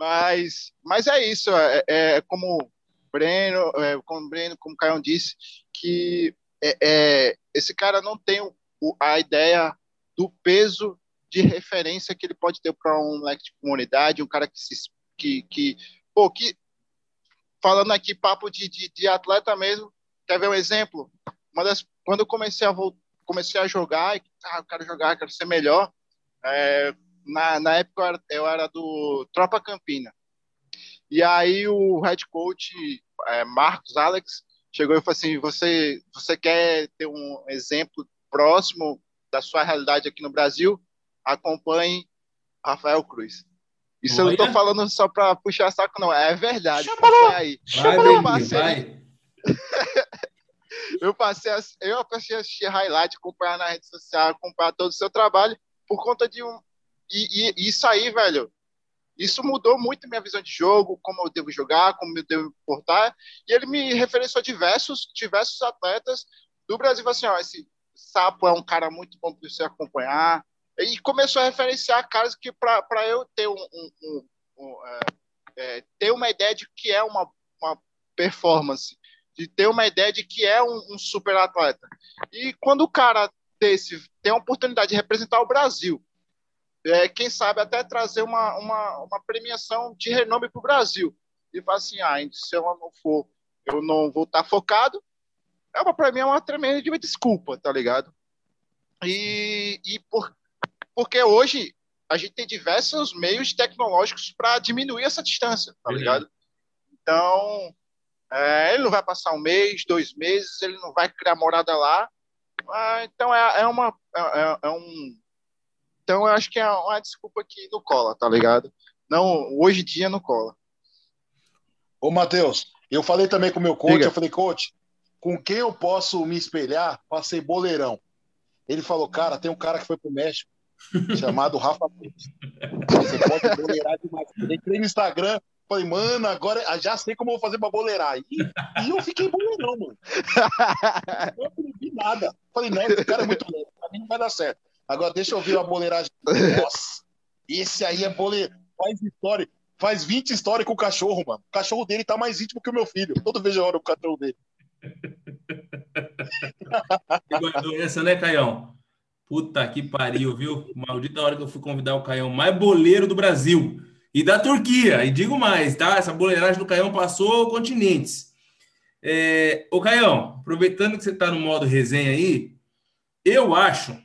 Mas, mas é isso, é, é como Breno, é, como Breno, como o Caio disse, que é, é, esse cara não tem o, a ideia do peso de referência que ele pode ter para um moleque de comunidade, um cara que se que, que pô, que falando aqui papo de, de, de atleta mesmo, quer ver um exemplo? Das, quando eu comecei a comecei a jogar, ah, eu quero jogar, quero ser melhor. É, na, na época eu era, eu era, do Tropa Campina. E aí o head coach é, Marcos Alex chegou e falou assim: você, você quer ter um exemplo próximo da sua realidade aqui no Brasil? Acompanhe Rafael Cruz. Isso Olha. eu não tô falando só para puxar saco, não. É verdade. Chama aí. Vai, eu passei, vai. eu passei, a, eu passei a assistir highlight, acompanhar na rede social, acompanhar todo o seu trabalho por conta de um. E, e, isso aí, velho, isso mudou muito minha visão de jogo, como eu devo jogar, como eu devo portar. E ele me referenciou a diversos, diversos atletas do Brasil. Assim, ó, esse Sapo é um cara muito bom para você acompanhar. E começou a referenciar caras que, para eu ter, um, um, um, um é, é, ter uma ideia de que é uma, uma performance, de ter uma ideia de que é um, super atleta. E quando o cara desse tem a oportunidade de representar o Brasil, é, quem sabe até trazer uma, uma, uma premiação de renome para o Brasil. E falar assim, ah, se eu não for, eu não vou estar tá focado, é para mim é uma tremenda desculpa, tá ligado? E, e por, porque hoje a gente tem diversos meios tecnológicos para diminuir essa distância, tá ligado? Então, é, ele não vai passar um mês, dois meses, ele não vai criar morada lá. Ah, então é, é uma é, é, é um então, eu acho que é uma desculpa que não cola, tá ligado? Não, hoje em dia não cola. Ô, Matheus, eu falei também com o meu coach, Diga. eu falei, coach, com quem eu posso me espelhar para ser boleirão? Ele falou, cara, tem um cara que foi pro México, chamado Rafa Você pode boleirar demais. Eu entrei no Instagram, falei, mano, agora já sei como eu vou fazer pra boleirar. E, e eu fiquei boleirão, mano. Eu não vi nada. Falei, não, esse cara é muito louco, pra mim não vai dar certo. Agora deixa eu ver a boleiragem. Nossa, esse aí é boleiro. Faz história. Faz 20 histórias com o cachorro, mano. O cachorro dele tá mais íntimo que o meu filho. Todo vez eu olho o cachorro dele. essa, né, Caião? Puta que pariu, viu? Maldita hora que eu fui convidar o Caião mais boleiro do Brasil. E da Turquia. E digo mais, tá? Essa boleiragem do Caião passou continentes. É... Ô, Caião, aproveitando que você tá no modo resenha aí, eu acho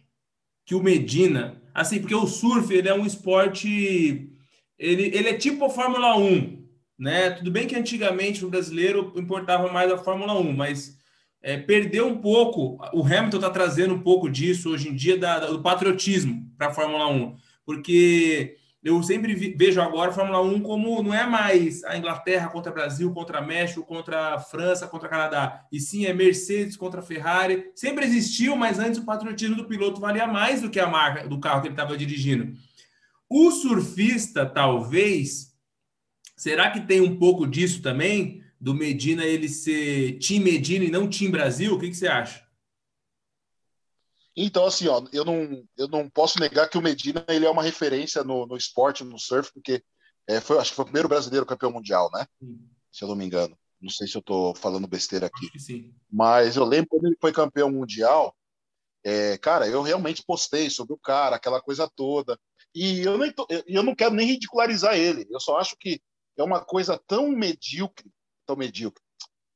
que o Medina, assim, porque o surf ele é um esporte, ele, ele é tipo a Fórmula 1, né? Tudo bem que antigamente o brasileiro importava mais a Fórmula 1, mas é, perdeu um pouco. O Hamilton está trazendo um pouco disso hoje em dia da, do patriotismo para a Fórmula 1, porque eu sempre vejo agora a Fórmula 1 como não é mais a Inglaterra contra Brasil, contra México, contra França, contra Canadá, e sim é Mercedes contra Ferrari. Sempre existiu, mas antes o patriotismo do piloto valia mais do que a marca do carro que ele estava dirigindo. O surfista, talvez, será que tem um pouco disso também? Do Medina ele ser Team Medina e não Team Brasil? O que, que você acha? Então, assim, ó, eu não, eu não posso negar que o Medina ele é uma referência no, no esporte, no surf, porque é, foi, acho que foi o primeiro brasileiro campeão mundial, né? Sim. Se eu não me engano. Não sei se eu estou falando besteira aqui. Mas eu lembro quando ele foi campeão mundial, é, cara, eu realmente postei sobre o cara, aquela coisa toda. E eu, nem tô, eu não quero nem ridicularizar ele. Eu só acho que é uma coisa tão medíocre, tão medíocre,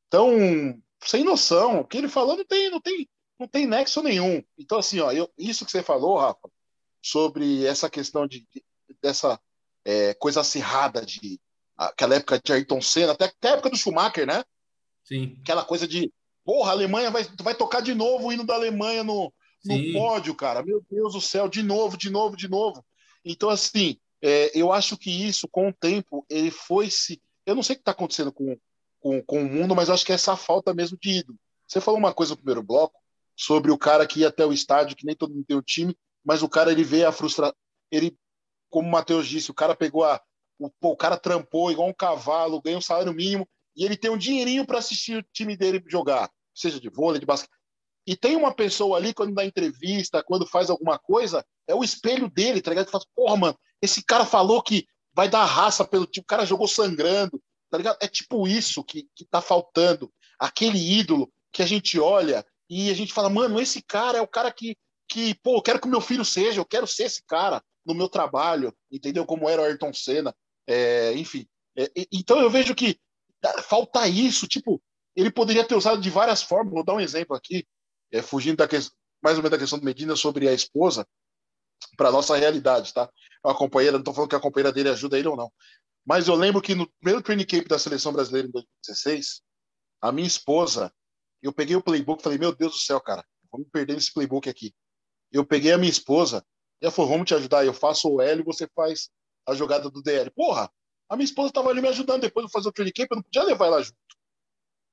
tão sem noção. O que ele falou não tem, não tem, não tem nexo nenhum. Então, assim, ó, eu, isso que você falou, Rafa, sobre essa questão de, de dessa é, coisa acirrada de aquela época de Ayrton Senna, até, até a época do Schumacher, né? Sim. Aquela coisa de, porra, a Alemanha vai, vai tocar de novo o hino da Alemanha no, no pódio, cara. Meu Deus do céu, de novo, de novo, de novo. Então, assim, é, eu acho que isso, com o tempo, ele foi se. Eu não sei o que está acontecendo com, com, com o mundo, mas acho que é essa falta mesmo de ídolo. Você falou uma coisa no primeiro bloco, sobre o cara que ia até o estádio, que nem todo mundo tem o time, mas o cara ele vê a frustração. Ele, como o Matheus disse, o cara pegou a. O, o cara trampou igual um cavalo, ganha um salário mínimo, e ele tem um dinheirinho para assistir o time dele jogar, seja de vôlei, de basquete. E tem uma pessoa ali, quando dá entrevista, quando faz alguma coisa, é o espelho dele, tá ligado? Fala, porra, mano, esse cara falou que vai dar raça pelo time, o cara jogou sangrando, tá ligado? É tipo isso que, que tá faltando. Aquele ídolo que a gente olha e a gente fala, mano, esse cara é o cara que, que pô, eu quero que o meu filho seja, eu quero ser esse cara no meu trabalho, entendeu? Como era o Ayrton Senna, é, enfim. É, então eu vejo que falta isso, tipo, ele poderia ter usado de várias formas. Vou dar um exemplo aqui, é, fugindo da mais ou menos da questão do Medina sobre a esposa, para nossa realidade, tá? A companheira, não estou falando que a companheira dele ajuda ele ou não, mas eu lembro que no primeiro training camp da seleção brasileira em 2016, a minha esposa, eu peguei o playbook e falei, meu Deus do céu, cara, vamos perder esse playbook aqui. Eu peguei a minha esposa e ela falou, vamos te ajudar, eu faço o L e você faz a jogada do DL. Porra, a minha esposa estava ali me ajudando depois de fazer o training camp, eu não podia levar ela junto.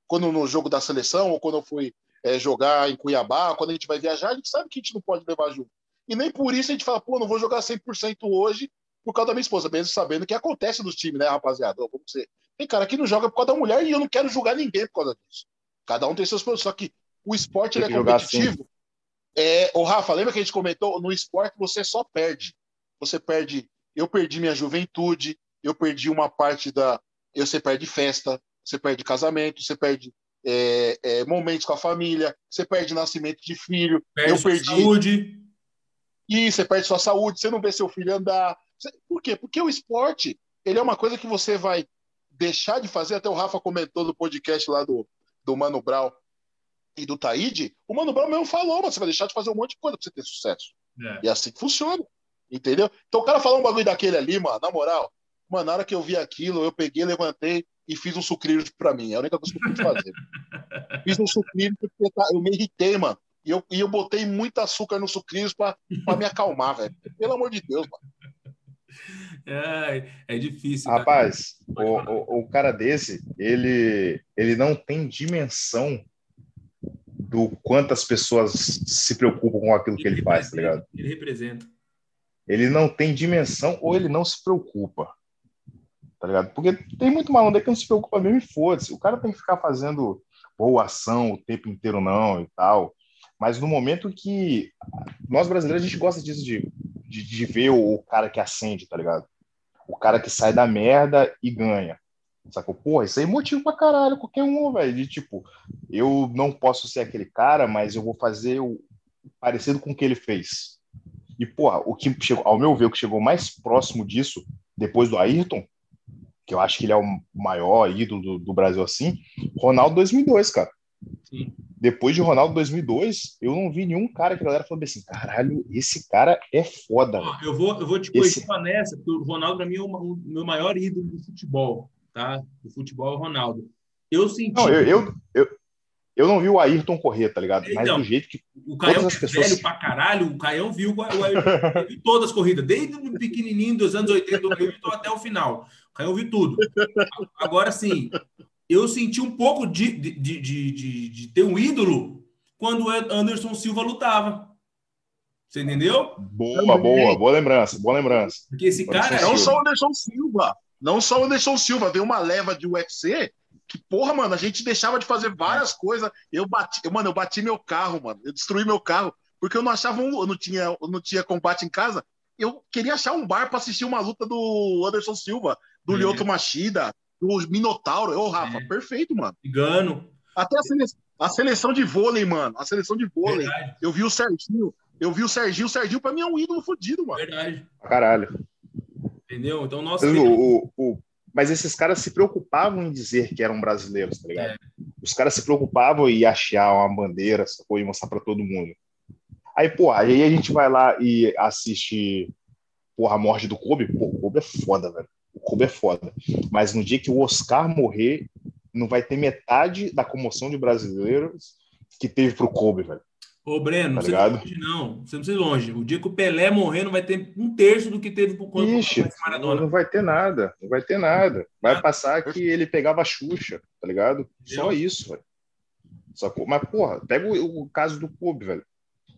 Quando no jogo da seleção, ou quando eu fui é, jogar em Cuiabá, quando a gente vai viajar, a gente sabe que a gente não pode levar junto. E nem por isso a gente fala, pô, não vou jogar 100% hoje por causa da minha esposa, mesmo sabendo que acontece nos times, né, rapaziada? Vamos dizer. Tem cara que não joga por causa da mulher e eu não quero julgar ninguém por causa disso. Cada um tem seus problemas. Só que o esporte ele é competitivo. É, o Rafa, lembra que a gente comentou? No esporte você só perde. Você perde. Eu perdi minha juventude, eu perdi uma parte da. Você perde festa, você perde casamento, você perde é, é, momentos com a família, você perde nascimento de filho. Perde eu perdi. Saúde. E você perde sua saúde, você não vê seu filho andar. Por quê? Porque o esporte ele é uma coisa que você vai deixar de fazer. Até o Rafa comentou no podcast lá do, do Mano Brown e do Taíde. O Mano Brown mesmo falou, mas você vai deixar de fazer um monte de coisa pra você ter sucesso. É. E é assim que funciona. Entendeu? Então o cara falou um bagulho daquele ali, mano, na moral. Mano, na hora que eu vi aquilo, eu peguei, levantei e fiz um sucrilho pra mim. É a única coisa que eu pude fazer. fiz um sucrilho porque tá, eu me irritei, mano. E eu, e eu botei muito açúcar no sucrilhos pra, pra me acalmar, velho. Pelo amor de Deus, mano. É, é difícil. Rapaz, o, o, o, cara desse, ele, ele não tem dimensão do quantas pessoas se preocupam com aquilo ele que ele faz, tá ligado? Ele representa. Ele não tem dimensão ou ele não se preocupa tá ligado? Porque tem muito malandro que não se preocupa mesmo e foda-se. O cara tem que ficar fazendo boa ação o tempo inteiro, não, e tal. Mas no momento que. Nós brasileiros, a gente gosta disso de, de, de ver o, cara que acende, tá ligado? O cara que sai da merda e ganha. Sacou? Porra, isso aí é motivo pra caralho, qualquer um, velho. De tipo, eu não posso ser aquele cara, mas eu vou fazer o parecido com o que ele fez. E, porra, o que chegou, ao meu ver, o que chegou mais próximo disso, depois do Ayrton, que eu acho que ele é o maior ídolo do, do Brasil assim, Ronaldo 2002, cara. Sim. Depois de Ronaldo 2002, eu não vi nenhum cara que a galera falou assim, caralho, esse cara é foda. eu vou, eu vou te esse... nessa, porque o Ronaldo para mim é o, meu maior ídolo do futebol, tá? Do futebol é o Ronaldo. Eu senti. Não, eu, eu, eu, eu não vi o Ayrton correr, tá ligado? Então, Mas do jeito que. O Caião é pessoas... velho pra caralho, o Caião viu o Ayrton viu todas as corridas, desde o pequenininho dos anos 80 do Ayrton até o final. O Caião viu tudo. Agora, sim, eu senti um pouco de, de, de, de, de ter um ídolo quando o Anderson Silva lutava. Você entendeu? Boa, boa, boa lembrança, boa lembrança. Porque esse cara. Não só o Anderson Silva. Não só o Anderson Silva, tem uma leva de UFC que, porra, mano, a gente deixava de fazer várias coisas. Eu bati, eu, mano, eu bati meu carro, mano. Eu destruí meu carro, porque eu não achava um, eu não tinha, eu não tinha combate em casa. Eu queria achar um bar para assistir uma luta do Anderson Silva, do é. Lyoto Machida, do Minotauro. Ô, Rafa, é. perfeito, mano. Engano. Até a seleção, a seleção de vôlei, mano. A seleção de vôlei. Verdade. Eu vi o Serginho. Eu vi o Serginho. O Serginho, pra mim, é um ídolo fodido, mano. Verdade. Caralho. Entendeu? Então, nossa. O, o, o, mas esses caras se preocupavam em dizer que eram brasileiros, tá ligado? É. Os caras se preocupavam em achar uma bandeira, sacou? E mostrar para todo mundo. Aí, pô, aí a gente vai lá e assiste, porra, a morte do Kobe. Pô, o Kobe é foda, velho. O Kobe é foda. Mas no dia que o Oscar morrer, não vai ter metade da comoção de brasileiros que teve pro Kobe, velho. Ô, Breno, tá não precisa longe, não. Você não precisa ir longe. O dia que o Pelé morrer, não vai ter um terço do que teve por conta Ixi, Maradona. Não vai ter nada. Não vai ter nada. Vai ah, passar que ele pegava a Xuxa, tá ligado? Só isso, velho. Só, mas, porra, pega o, o caso do Kobe, velho.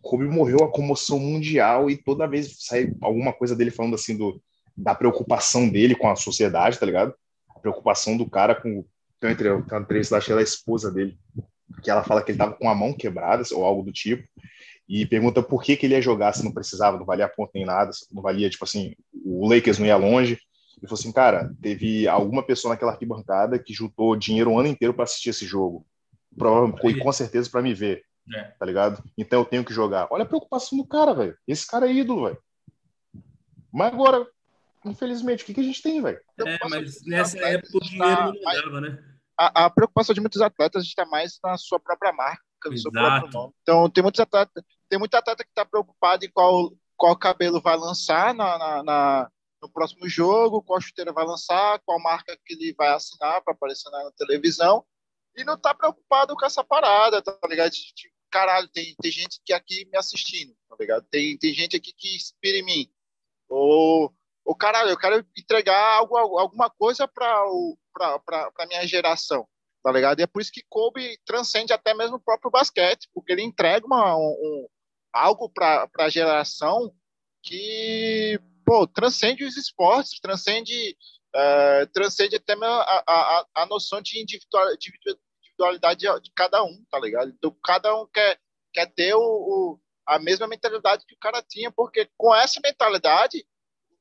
Kobe morreu a comoção mundial e toda vez sai alguma coisa dele falando assim do, da preocupação dele com a sociedade, tá ligado? A preocupação do cara com. Tem uma entrevista, acho que ela é a esposa dele que ela fala que ele estava com a mão quebrada ou algo do tipo e pergunta por que, que ele ia jogar se não precisava, não valia ponto nem nada, não valia, tipo assim, o Lakers não ia longe. Ele falou assim, cara, teve alguma pessoa naquela arquibancada que juntou dinheiro o ano inteiro para assistir esse jogo. Provavelmente, com certeza, para me ver. É. Tá ligado? Então eu tenho que jogar. Olha a preocupação do cara, velho. Esse cara é ídolo, velho. Mas agora, infelizmente, o que, que a gente tem, velho? É, mas nessa época o dinheiro não mudava, né? A, a, preocupação de muitos atletas está mais na sua própria marca, no seu próprio nome. Então, tem muitos atletas, tem muito atleta que está preocupado em qual, qual cabelo vai lançar na, na, na, no próximo jogo, qual chuteira vai lançar, qual marca que ele vai assinar para aparecer na televisão, e não está preocupado com essa parada, tá ligado? De, caralho, tem, tem gente que aqui me assistindo, tá ligado? Tem, tem gente aqui que inspira em mim. Ou, ou caralho, eu quero entregar algo, alguma coisa para a minha geração, tá ligado? E é por isso que Kobe transcende até mesmo o próprio basquete, porque ele entrega uma, um, algo para a geração que, pô, transcende os esportes, transcende, uh, transcende até a, a, a noção de individualidade de cada um, tá ligado? Então, cada um quer, quer ter o, o, a mesma mentalidade que o cara tinha, porque com essa mentalidade,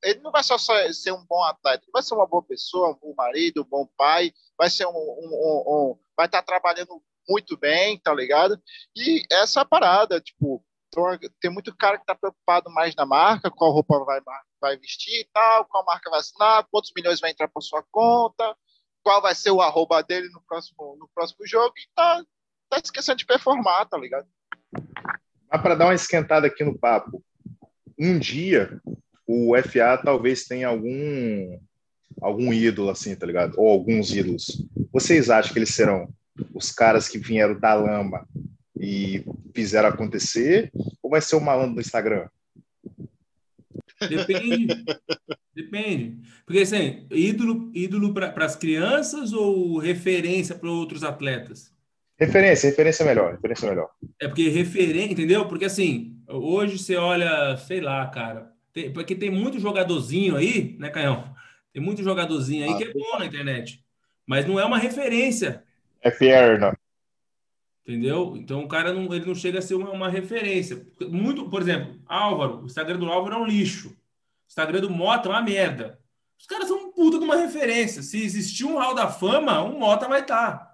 ele não vai só ser um bom atleta, vai ser uma boa pessoa, um bom marido, um bom pai, vai ser um, um, um, vai estar tá trabalhando muito bem, tá ligado? E essa parada, tipo, tem muito cara que tá preocupado mais na marca, qual roupa vai, vai vestir e tal, qual marca vai assinar, quantos milhões vai entrar para sua conta, qual vai ser o arroba dele no próximo, no próximo jogo e tá, tá esquecendo de performar, tá ligado? Mas para dar uma esquentada aqui no papo, um dia o FA talvez tenha algum algum ídolo assim, tá ligado? Ou alguns ídolos. Vocês acham que eles serão os caras que vieram da lama e fizeram acontecer? Ou vai ser o malandro do Instagram? Depende. Depende. Porque, assim, ídolo, ídolo para as crianças ou referência para outros atletas? Referência, referência melhor, referência melhor. É porque referência, entendeu? Porque, assim, hoje você olha, sei lá, cara, tem, porque tem muito jogadorzinho aí, né, Canhão? Tem muito jogadorzinho aí ah, que é bom na internet, mas não é uma referência. É perna. Entendeu? Então o cara não, ele não chega a ser uma, uma referência. Muito, por exemplo, Álvaro, o Instagram do Álvaro é um lixo. O Instagram do Mota é uma merda. Os caras são um puta de uma referência. Se existir um Hall da Fama, um Mota vai estar. Tá.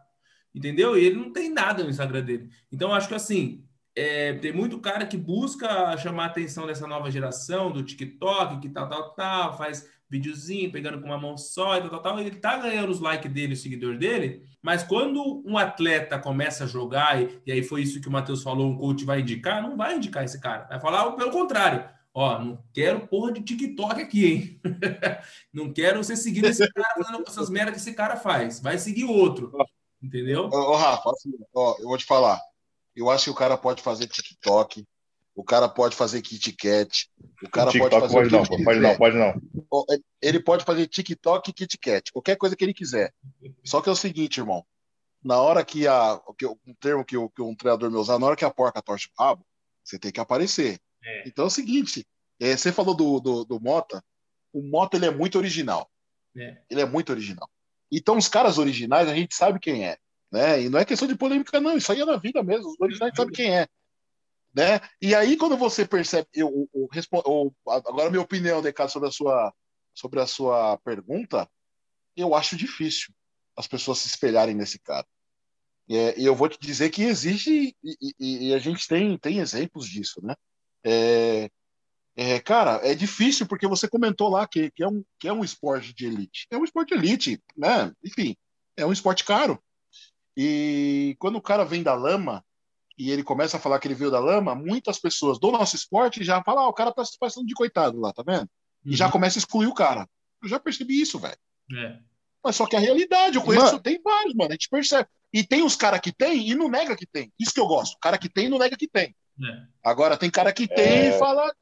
Entendeu? E ele não tem nada no Instagram dele. Então, acho que assim, é, tem muito cara que busca chamar a atenção dessa nova geração do TikTok, que tal, tal, tal, faz videozinho, pegando com uma mão só e tal, tal, tal. Ele tá ganhando os likes dele, os seguidores dele, mas quando um atleta começa a jogar, e, e aí foi isso que o Matheus falou, um coach vai indicar, não vai indicar esse cara. Vai falar pelo contrário. Ó, não quero porra de TikTok aqui, hein? não quero você seguir esse cara fazendo essas merdas que esse cara faz. Vai seguir outro. Entendeu? Ô, Rafa, assim, ó, eu vou te falar. Eu acho que o cara pode fazer TikTok, o cara pode fazer Kit Kat, o cara o pode fazer. Pode não, pode não, pode não. Ele pode fazer TikTok e Kit Kat, qualquer coisa que ele quiser. Só que é o seguinte, irmão. Na hora que a. Que, um termo que, que um treinador me usar, na hora que a porca torce o rabo, você tem que aparecer. É. Então é o seguinte: é, você falou do, do, do, Mota, o Mota ele é muito original. É. Ele é muito original. Então, os caras originais, a gente sabe quem é. Né? E não é questão de polêmica, não. Isso aí é na vida mesmo. Os originais sabem quem é. Né? E aí, quando você percebe, eu, eu, eu, agora minha opinião, Decado, sobre a sua sobre a sua pergunta, eu acho difícil as pessoas se espelharem nesse cara. E, é, e eu vou te dizer que existe e, e, e, a gente tem, tem exemplos disso, né? É, é, cara, é difícil porque você comentou lá que, que, é um, que é um esporte de elite. É um esporte de elite, né? Enfim, é um esporte caro. E quando o cara vem da lama, e ele começa a falar que ele veio da lama, muitas pessoas do nosso esporte já falam, ah, o cara tá se passando de coitado lá, tá vendo? E uhum. já começa a excluir o cara. Eu já percebi isso, velho. É. Mas só que a realidade, eu conheço, mano. tem vários, mano, a gente percebe. E tem os caras que tem e não nega que tem. Isso que eu gosto. O cara que tem não nega que tem. É. Agora tem cara que tem é. e, fala,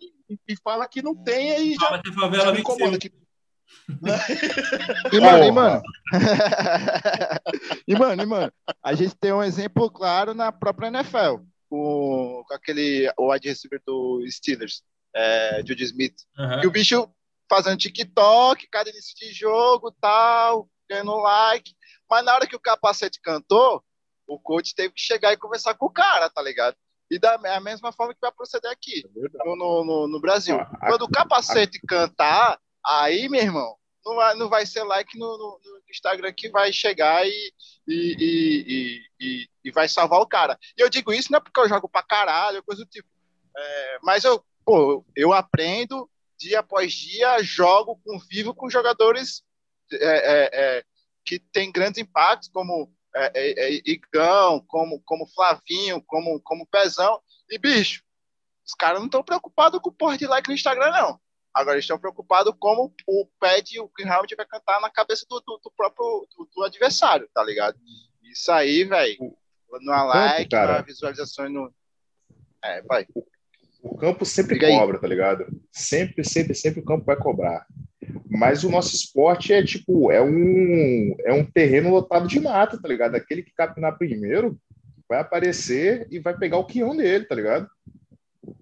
e fala que não tem, aí já, que a favela já me incomoda. Que... e mano, e mano. e mano, e mano, a gente tem um exemplo claro na própria NFL, com, com aquele o wide receiver do Steelers, é, Judy Smith. Uhum. E o bicho fazendo TikTok, cada início de jogo, tal, ganhando like. Mas na hora que o capacete cantou, o coach teve que chegar e conversar com o cara, tá ligado? E da a mesma forma que vai proceder aqui É no, no, no, Brasil. Ah, a- Quando o capacete cantar, aí, meu irmão, não vai, não vai ser like no, no- no Instagram que vai chegar e, e, e, e, e- vai salvar o cara. E eu digo isso não é porque eu jogo pra caralho, coisa do tipo. É, mas eu, pô, eu aprendo dia após dia, jogo, convivo com jogadores é, é, é, que têm grandes impactos, como é, é, Igão, como, como Flavinho, como, como Pezão. E, bicho, os caras não estão preocupados com o porra de like no Instagram, não. Agora eles estão preocupados como o pad e o Greenhound vai cantar na cabeça do, do, do próprio do, do adversário, tá ligado? Isso aí, velho. Numa like, cara. numa visualização no. É, vai. O campo sempre Diga aí. cobra, tá ligado? Sempre, sempre, sempre o campo vai cobrar. Mas o nosso esporte é tipo, é um, é um terreno lotado de mata, tá ligado? Aquele que capinar primeiro vai aparecer e vai pegar o quião dele, tá ligado?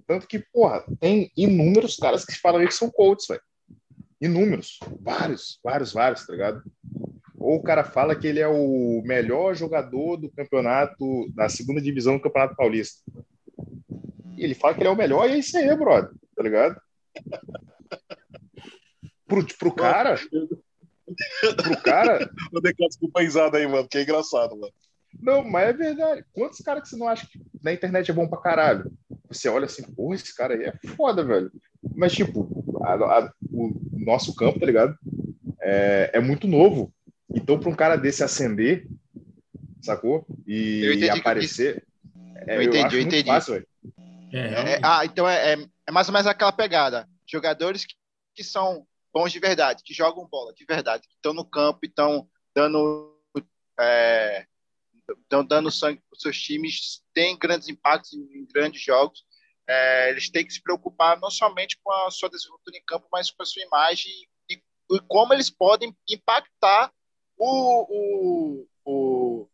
Tanto que, porra, tem inúmeros caras que falam aí que são coaches, velho. Inúmeros. Vários, vários, vários, tá ligado? Ou o cara fala que ele é o melhor jogador do campeonato, da segunda divisão do Campeonato Paulista. E ele fala que ele é o melhor, e é isso aí, brother. Tá ligado? Pro, pro cara. Pro cara. Vou deixar desculpa aí, mano, que é engraçado, mano. Não, mas é verdade. Quantos caras que você não acha que na internet é bom pra caralho? Você olha assim, porra, esse cara aí é foda, velho. Mas, tipo, a- a- o nosso campo, tá ligado? É, é muito novo. Então, pra um cara desse ascender, sacou? E, Eu entendi o que aparecer. é, Eu entendi, eu entendi. Fácil. É, É, ah, então é, é, é mais ou menos aquela pegada. Jogadores que, que são bons de verdade, que jogam bola de verdade, que estão no campo e estão dando, é, tão dando sangue para os seus times, têm grandes impactos em, grandes jogos. É, eles têm que se preocupar não somente com a sua desenvoltura em campo, mas com a sua imagem e, e como eles podem impactar o, o, o,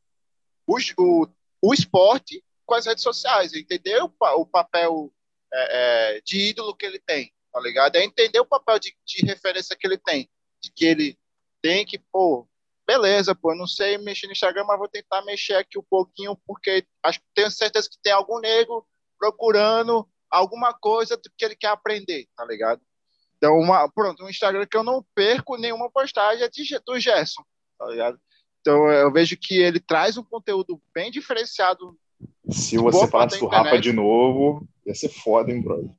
o, o, esporte com as redes sociais, entender o, o papel é, é, de ídolo que ele tem, tá ligado? É entender o papel de, de referência que ele tem, de que ele tem que, pô, beleza, pô, eu não sei mexer no Instagram, mas vou tentar mexer aqui um pouquinho, porque acho que tenho certeza que tem algum nego procurando alguma coisa que ele quer aprender, tá ligado? Então, uma, pronto, um Instagram que eu não perco nenhuma postagem é de, do Gerson, tá ligado? Então, eu vejo que ele traz um conteúdo bem diferenciado Se você falasse do internet. de novo, ia ser foda, hein, brother?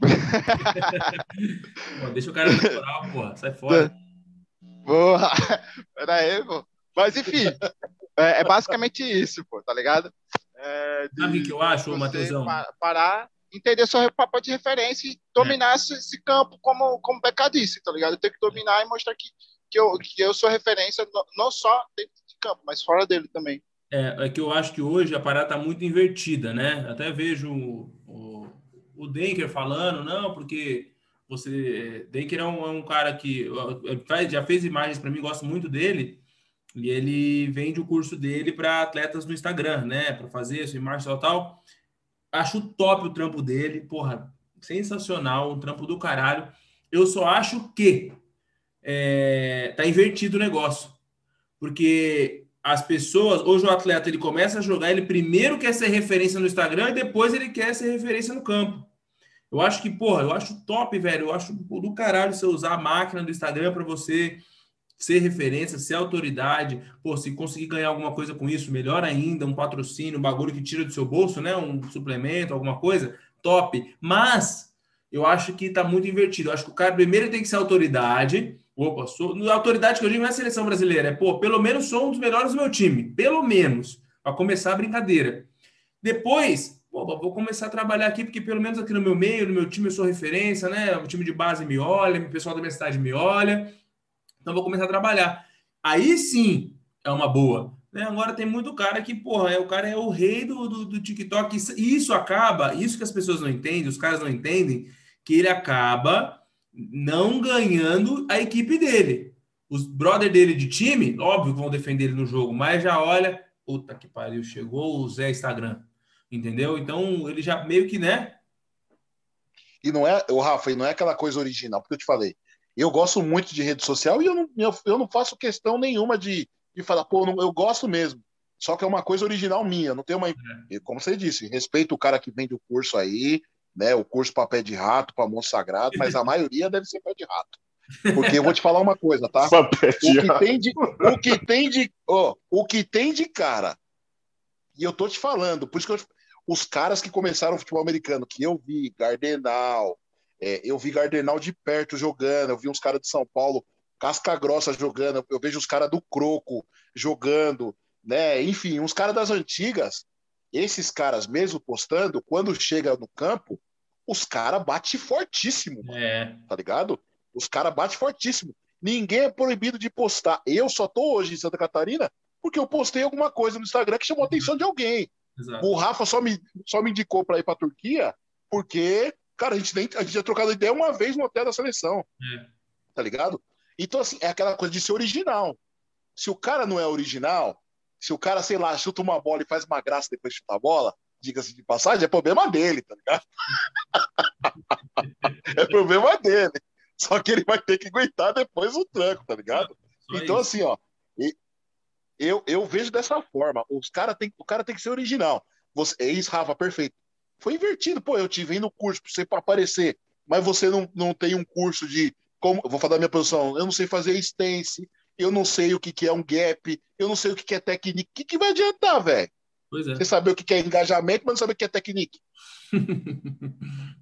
Deixa o cara na moral, porra. Sai fora. Porra, peraí, pô. Mas enfim, é, é basicamente isso, pô, tá ligado? É, Sabe o que eu acho, Matheusão? pa- Parar, entender seu papel de referência e dominar esse, esse campo, como, como o disse, tá ligado? Eu tenho que dominar e mostrar que, que, eu, que eu sou referência no- não só dentro de campo, mas fora dele também. É, é que eu acho que hoje a parada tá muito invertida, né? Até vejo o, o, o Denker falando, não, porque você. Denker é um, é um cara que já fez imagens para mim, gosto muito dele, e ele vende o curso dele para atletas no Instagram, né? Para fazer sua imagem tal, tal. Acho top o trampo dele, porra, sensacional, um trampo do caralho. Eu só acho que é, tá invertido o negócio. Porque as pessoas, hoje o atleta ele começa a jogar, ele primeiro quer ser referência no Instagram e depois ele quer ser referência no campo. Eu acho que, porra, eu acho top, velho. Eu acho do caralho você usar a máquina do Instagram para você ser referência, ser autoridade. Pô, se conseguir ganhar alguma coisa com isso, melhor ainda, um patrocínio, um bagulho que tira do seu bolso, né? Um suplemento, alguma coisa, top. Mas eu acho que tá muito invertido. Eu acho que o cara primeiro tem que ser autoridade. Opa, sou. Autoridade que eu digo não é a seleção brasileira, é, pô, pelo menos sou um dos melhores do meu time. Pelo menos. Para começar a brincadeira. Depois, pô, vou começar a trabalhar aqui, porque pelo menos aqui no meu meio, no meu time, eu sou referência, né? O time de base me olha, o pessoal da minha cidade me olha. Então vou começar a trabalhar. Aí sim é uma boa. Né? Agora tem muito cara que, porra, é, o cara é o rei do, do, do TikTok. Isso, isso acaba, isso que as pessoas não entendem, os caras não entendem, que ele acaba não ganhando a equipe dele. Os brother dele de time, óbvio vão defender ele no jogo, mas já olha, puta que pariu, chegou o Zé Instagram. Entendeu? Então ele já meio que, né? E não é, o Rafa, e não é aquela coisa original, porque eu te falei, eu gosto muito de rede social e eu não, eu, eu não faço questão nenhuma de, de falar, pô, não, eu gosto mesmo. Só que é uma coisa original minha, não tem uma. É. Como você disse, respeito o cara que vende o curso aí, né? O curso para pé de rato, para monstro sagrado, mas a maioria deve ser pé de rato. Porque eu vou te falar uma coisa, tá? o que tem de, o que tem de, oh, o que tem de cara. E eu tô te falando, por isso que eu, os caras que começaram o futebol americano, que eu vi, Gardenal, é, eu vi Gardenal de perto jogando, eu vi uns caras de São Paulo, casca grossa jogando, eu vejo os caras do Croco jogando, né? Enfim, uns caras das antigas, esses caras mesmo postando, quando chega no campo, os caras batem fortíssimo, é. tá ligado? Os caras batem fortíssimo. Ninguém é proibido de postar. Eu só tô hoje em Santa Catarina porque eu postei alguma coisa no Instagram que chamou a atenção de alguém. Exato. O Rafa só me, só me indicou para ir para Turquia porque, cara, a gente, nem, a gente tinha trocado ideia uma vez no hotel da seleção. É. Tá ligado? Então, assim, é aquela coisa de ser original. Se o cara não é original, se o cara, sei lá, chuta uma bola e faz uma graça depois de chutar a bola, diga-se de passagem, é problema dele, tá ligado? é problema dele. Só que ele vai ter que aguentar depois o tranco, tá ligado? Só então, isso. assim, ó, eu, eu vejo dessa forma. Os cara tem, o cara tem que ser original. Você, é isso, Rafa, perfeito. Foi invertido. Pô, eu te vim no curso pra você aparecer, mas você não, não tem um curso de. Como, vou falar da minha posição. Eu não sei fazer stance, eu não sei o que, que é um gap, eu não sei o que, que é técnica. O que, que vai adiantar, velho? Pois é. Você saber o que, que é engajamento, mas não saber o que é técnica.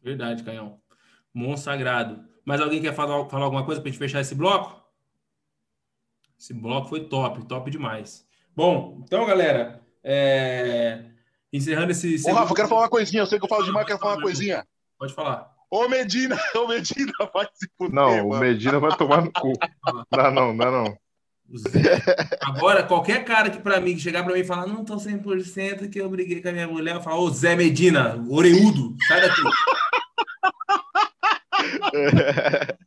Verdade, Canhão. Monstro sagrado. Mas alguém quer falar, falar alguma coisa para a gente fechar esse bloco? Esse bloco foi top, top demais. Bom, então, galera, é... encerrando esse. Ô, Rafa, eu quero falar uma coisinha. Eu sei que eu falo demais, quero falar uma coisinha. Pode falar. Ô Medina, ô Medina, vai se fuder, Não, mano. o Medina vai tomar no cu. Não, não, não, não. Agora, qualquer cara que para mim que chegar para mim e falar, não tô 100% que eu briguei com a minha mulher, eu falo, ô Zé Medina, oreudo, sai daqui.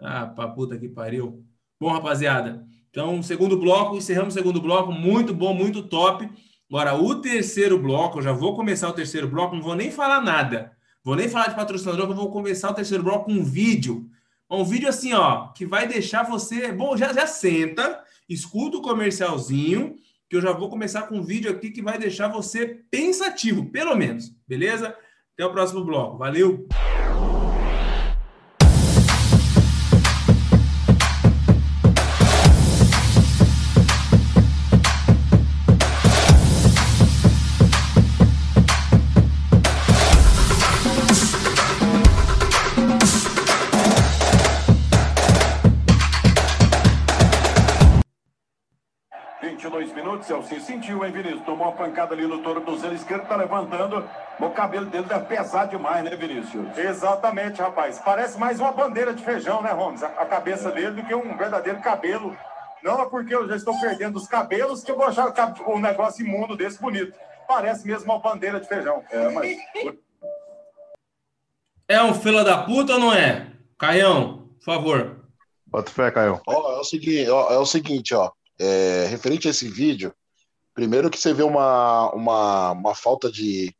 ah, pra puta que pariu. Bom, rapaziada, então, segundo bloco, encerramos o segundo bloco, muito bom, muito top. Agora, o terceiro bloco, eu já vou começar o terceiro bloco, não vou nem falar nada. Vou nem falar de patrocinador, eu vou começar o terceiro bloco com um vídeo. Um vídeo assim, ó, que vai deixar você. Bom, já, já senta, escuta o comercialzinho, que eu já vou começar com um vídeo aqui que vai deixar você pensativo, pelo menos. Beleza? Até o próximo bloco. Valeu! Esquerdo, tá levantando. O cabelo dele deve pesar demais, né, Vinícius? Exatamente, rapaz. Parece mais uma bandeira de feijão, né, Holmes? A cabeça dele do que um verdadeiro cabelo. Não é porque eu já estou perdendo os cabelos que eu vou achar um negócio imundo desse bonito. Parece mesmo uma bandeira de feijão. É, mas. É um fila da puta ou não é? Caião, por favor. Bota fé, Caião. Ó, é o seguinte, ó, é o seguinte, ó. É, referente a esse vídeo, primeiro que você vê uma, uma, uma falta de,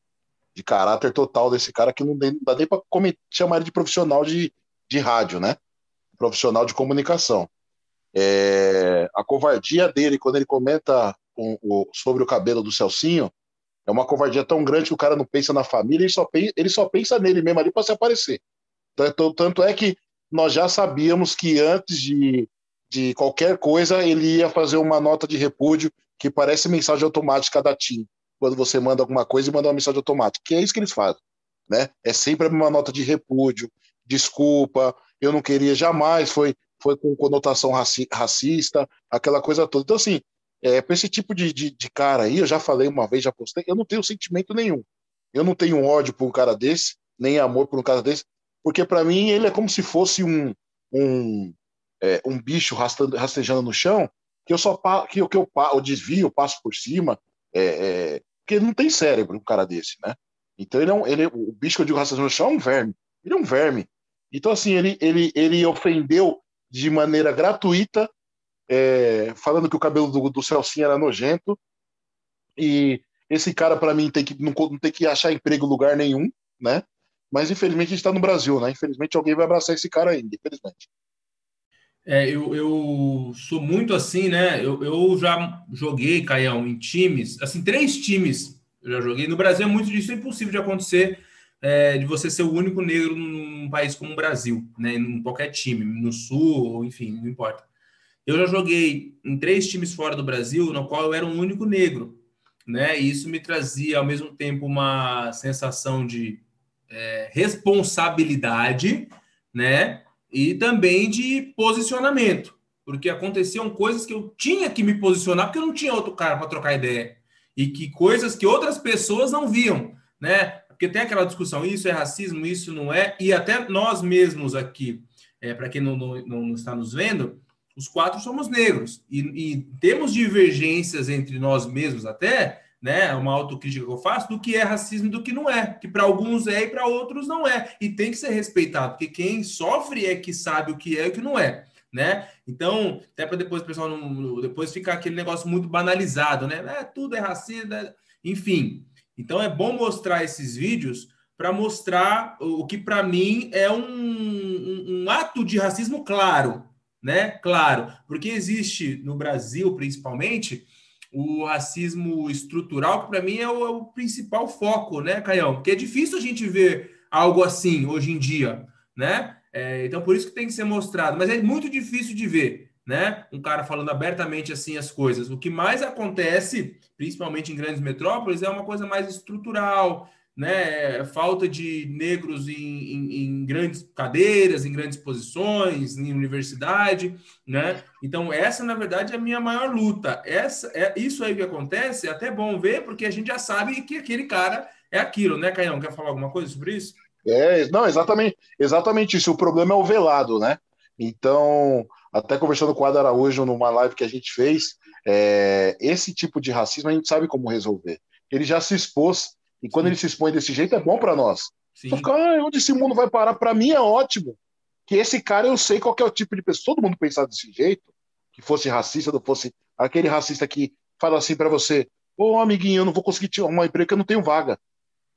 de caráter total desse cara que não, não dá nem para chamar ele de profissional de, de rádio, né? Profissional de comunicação. É, a covardia dele, quando ele comenta um, o, sobre o cabelo do Celcinho, é uma covardia tão grande que o cara não pensa na família, ele só pensa, ele só pensa nele mesmo ali para se aparecer. Tanto, tanto é que nós já sabíamos que antes de, de qualquer coisa, ele ia fazer uma nota de repúdio que parece mensagem automática da TIM, quando você manda alguma coisa e manda uma mensagem automática, que é isso que eles fazem, né? É sempre uma nota de repúdio, desculpa, eu não queria jamais, foi, foi com conotação raci racista, aquela coisa toda. Então, assim, é, para esse tipo de, de, de, cara aí, eu já falei uma vez, já postei, eu não tenho sentimento nenhum. Eu não tenho ódio por um cara desse, nem amor por um cara desse, porque para mim ele é como se fosse um, um, é, um bicho rastejando no chão, que eu só que, que eu, eu desvio, passo por cima, é, é, porque não tem cérebro um cara desse, né? Então ele é, um, ele, o bicho que eu digo rastejando no chão é um verme. Ele é um verme. Então, assim, ele, ele, ele ofendeu de maneira gratuita, é, falando que o cabelo do, do Celcinho era nojento. E esse cara, para mim, tem que, não, não tem que achar emprego em lugar nenhum, né? Mas infelizmente está no Brasil, né? Infelizmente alguém vai abraçar esse cara ainda, infelizmente. É, eu, eu sou muito assim, né? Eu, eu já joguei, Caião, em times, assim, três times eu já joguei. No Brasil é muito difícil, é impossível de acontecer é, de você ser o único negro num país como o Brasil, né? Em qualquer time, no Sul, enfim, não importa. Eu já joguei em três times fora do Brasil, no qual eu era um único negro, né? E isso me trazia ao mesmo tempo uma sensação de é, responsabilidade, né? E também de posicionamento, porque aconteciam coisas que eu tinha que me posicionar porque eu não tinha outro cara para trocar ideia. E que coisas que outras pessoas não viam, né? Porque tem aquela discussão, isso é racismo, isso não é, e até nós mesmos aqui, é, para quem não, não, não, está nos vendo, os quatro somos negros. E, e, temos divergências entre nós mesmos até, né? Uma autocrítica que eu faço do que é racismo e do que não é, que para alguns é e para outros não é, e tem que ser respeitado, porque quem sofre é que sabe o que é e o que não é né? Então, até para depois o pessoal não, depois ficar aquele negócio muito banalizado, né? É, tudo é racista, enfim. Então é bom mostrar esses vídeos para mostrar o que para mim é um, um, um, ato de racismo claro, né? Claro, porque existe no Brasil, principalmente, o racismo estrutural, que para mim é o, é o, principal foco, né, Caião? Porque é difícil a gente ver algo assim hoje em dia, né? É, então, por isso que tem que ser mostrado. Mas é muito difícil de ver, né? Um cara falando abertamente assim as coisas. O que mais acontece, principalmente em grandes metrópoles, é uma coisa mais estrutural, né? Falta de negros em, em, em grandes cadeiras, em grandes posições, em universidade, né? Então, essa, na verdade, é a minha maior luta. Essa, é, isso aí que acontece é até bom ver, porque a gente já sabe que aquele cara é aquilo, né, Caião? Quer falar alguma coisa sobre isso? É, não, exatamente, exatamente isso. O problema é o velado, né? Então, até conversando com o Ada Araújo numa live que a gente fez, é, esse tipo de racismo a gente sabe como resolver. Ele já se expôs, e quando Sim. ele se expõe desse jeito, é bom para nós. Sim. Então, ah, onde esse mundo vai parar? Para mim é ótimo. Que esse cara eu sei qual é o tipo de pessoa. Todo mundo pensar desse jeito, que fosse racista, não fosse aquele racista que fala assim para você: Ô oh, amiguinho, eu não vou conseguir te arrumar um emprego, eu não tenho vaga.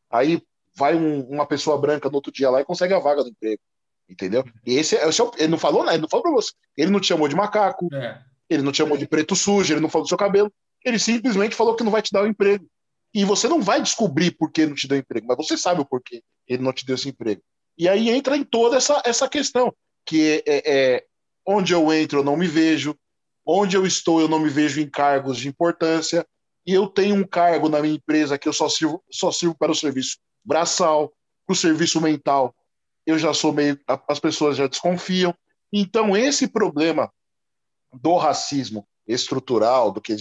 Aí vai um, uma pessoa branca no outro dia lá e consegue a vaga do emprego. Entendeu? E esse, esse é ele não falou nada, ele não falou pra você. Ele não te chamou de macaco, é. ele não te chamou de preto sujo, ele não falou do seu cabelo. Ele simplesmente falou que não vai te dar o um emprego. E você não vai descobrir por que ele não te deu emprego, mas você sabe o porquê ele não te deu esse emprego. E aí entra em toda essa, essa questão, que é, é, é onde eu entro eu não me vejo, onde eu estou eu não me vejo em cargos de importância, e eu tenho um cargo na minha empresa que eu só sirvo, só sirvo para o serviço braçal, para o serviço mental, eu já sou meio. As pessoas já desconfiam. Então, esse problema do racismo estrutural, do que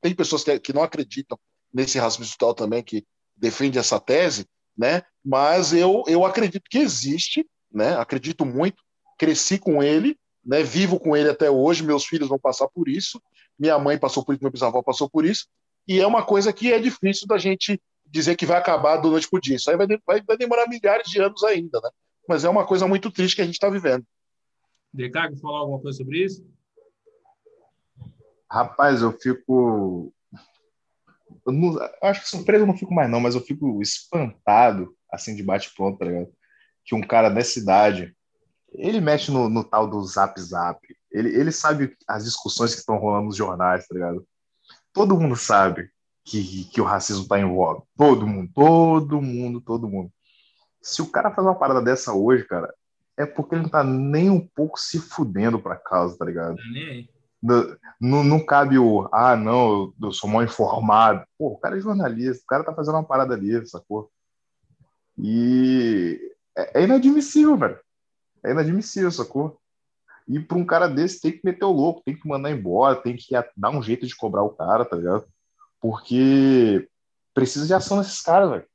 tem pessoas que, que não acreditam nesse racismo estrutural também, que defende essa tese, né? Mas eu, eu acredito que existe, né? Acredito muito, cresci com ele, né? Vivo com ele até hoje, meus filhos vão passar por isso, minha mãe passou por isso, meu bisavô passou por isso, e é uma coisa que é difícil da gente dizer que vai acabar do noite para o dia. Isso aí vai, vai, vai, demorar milhares de anos ainda, né? Mas é uma coisa muito triste que a gente está vivendo. Decago, falar alguma coisa sobre isso? Rapaz, eu fico. Eu acho que surpreso eu não fico mais, não, mas eu fico espantado, assim, de bate-pronto, tá ligado? Que um cara dessa idade, ele mexe no, no tal do zap zap. Ele, ele sabe as discussões que estão rolando nos jornais, tá ligado? Todo mundo sabe que, que o racismo está em voga. Todo mundo, todo mundo, todo mundo. Se o cara faz uma parada dessa hoje, cara, é porque ele não tá nem um pouco se fudendo pra causa, tá ligado? Não, não, não, cabe o, ah, não, eu, sou mal informado. Pô, o cara é jornalista, o cara tá fazendo uma parada ali, sacou? E é, é inadmissível, velho. É inadmissível, sacou? E pra um cara desse tem que meter o louco, tem que mandar embora, tem que dar um jeito de cobrar o cara, tá ligado? Porque precisa de ação nesses caras, velho.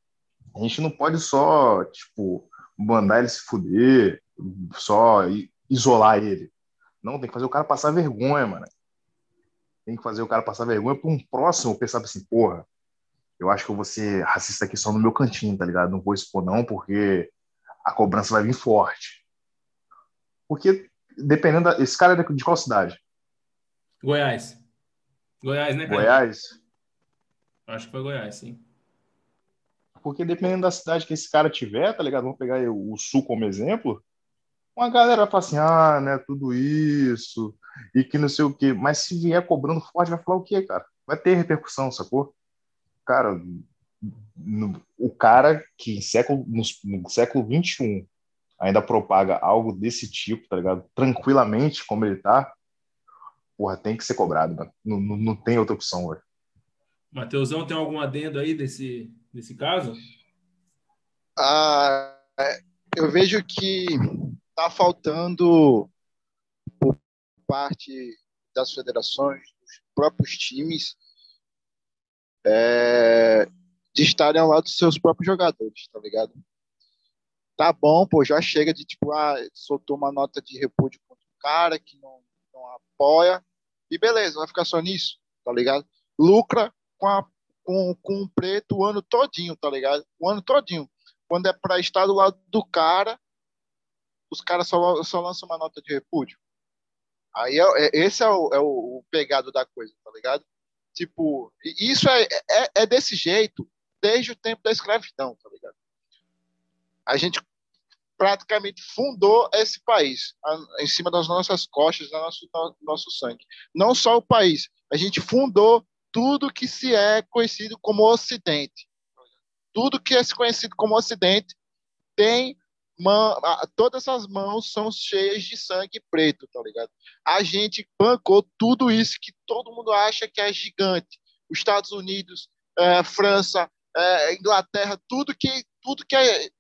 A gente não pode só, tipo, mandar ele se fuder, só isolar ele. Não, tem que fazer o cara passar vergonha, mano. Tem que fazer o cara passar vergonha para um próximo pensar assim, porra, eu acho que eu vou ser racista aqui só no meu cantinho, tá ligado? Não vou expor não, porque a cobrança vai vir forte. Porque, dependendo... Da... Esse cara é de qual cidade? Goiás. Goiás, né, cara? Goiás? Acho que foi Goiás, sim. Porque dependendo da cidade que esse cara tiver, tá ligado? Vamos pegar o Sul como exemplo. Uma galera fala assim, ah, né, tudo isso, e que não sei o quê. Mas se vier cobrando forte, vai falar o quê, cara? Vai ter repercussão, sacou? Cara, no, o cara que em século, no, no século 21 ainda propaga algo desse tipo, tá ligado? Tranquilamente, como ele tá, porra, tem que ser cobrado, mano. Não, não, não tem outra opção, velho. Mateusão, tem algum adendo aí desse, desse caso? Ah, eu vejo que tá faltando por parte das federações, dos próprios times, é, de estarem ao lado dos seus próprios jogadores, tá ligado? Tá bom, pô, já chega de tipo, ah, soltou uma nota de repúdio contra o cara que não, não apoia, e beleza, vai ficar só nisso, tá ligado? Lucra com, a, com, com o preto o ano todinho, tá ligado? O ano todinho. Quando é para estar do lado do cara, os caras só, só lançam uma nota de repúdio. Aí é, é, esse é o, é o pegado da coisa, tá ligado? Tipo, isso é, é, é desse jeito desde o tempo da escravidão, tá ligado? A gente praticamente fundou esse país em cima das nossas costas, do nosso, nosso sangue. Não só o país, a gente fundou tudo que se é conhecido como Ocidente. Tudo que é conhecido como Ocidente tem todas as mãos são cheias de sangue preto, tá ligado? A gente bancou tudo isso que todo mundo acha que é gigante. Os Estados Unidos, é, França, é, Inglaterra, tudo que tudo que é, é,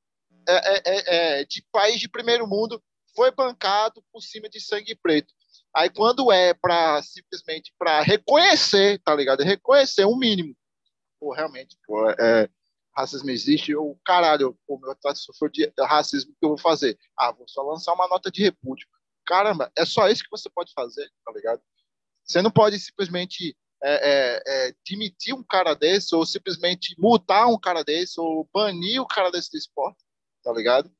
é, é de país de primeiro mundo foi bancado por cima de sangue preto. Aí quando é para simplesmente para reconhecer, tá ligado? Reconhecer um mínimo. Pô, realmente, pô, é, racismo existe, eu, caralho, pô, meu se sofreu de racismo, o que eu vou fazer? Ah, vou só lançar uma nota de repúdio. Caramba, é só isso que você pode fazer, tá ligado? Você não pode simplesmente é, é, é, demitir um cara desse, ou simplesmente multar um cara desse, ou banir o cara desse do esporte, tá ligado?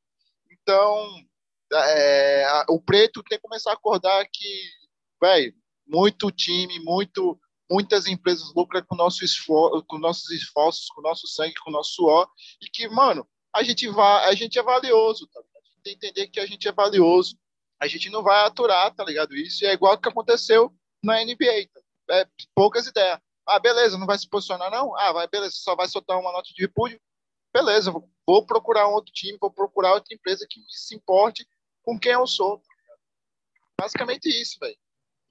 Então, é, a, o preto tem que começar a acordar que, velho, muito time, muito muitas empresas lucram com, nosso esforço, com nossos esforços, com nosso sangue, com nosso suor, e que, mano, a gente, vai, a gente é valioso, tá? A gente tem que entender que a gente é valioso, a gente não vai aturar, tá ligado? Isso é igual que aconteceu na NBA, tá? é, poucas ideias. Ah, beleza, não vai se posicionar, não? Ah, vai, beleza, só vai soltar uma nota de repúdio? Beleza, vou procurar um outro time, vou procurar outra empresa que se importe com quem eu sou. Tá Basicamente isso, velho.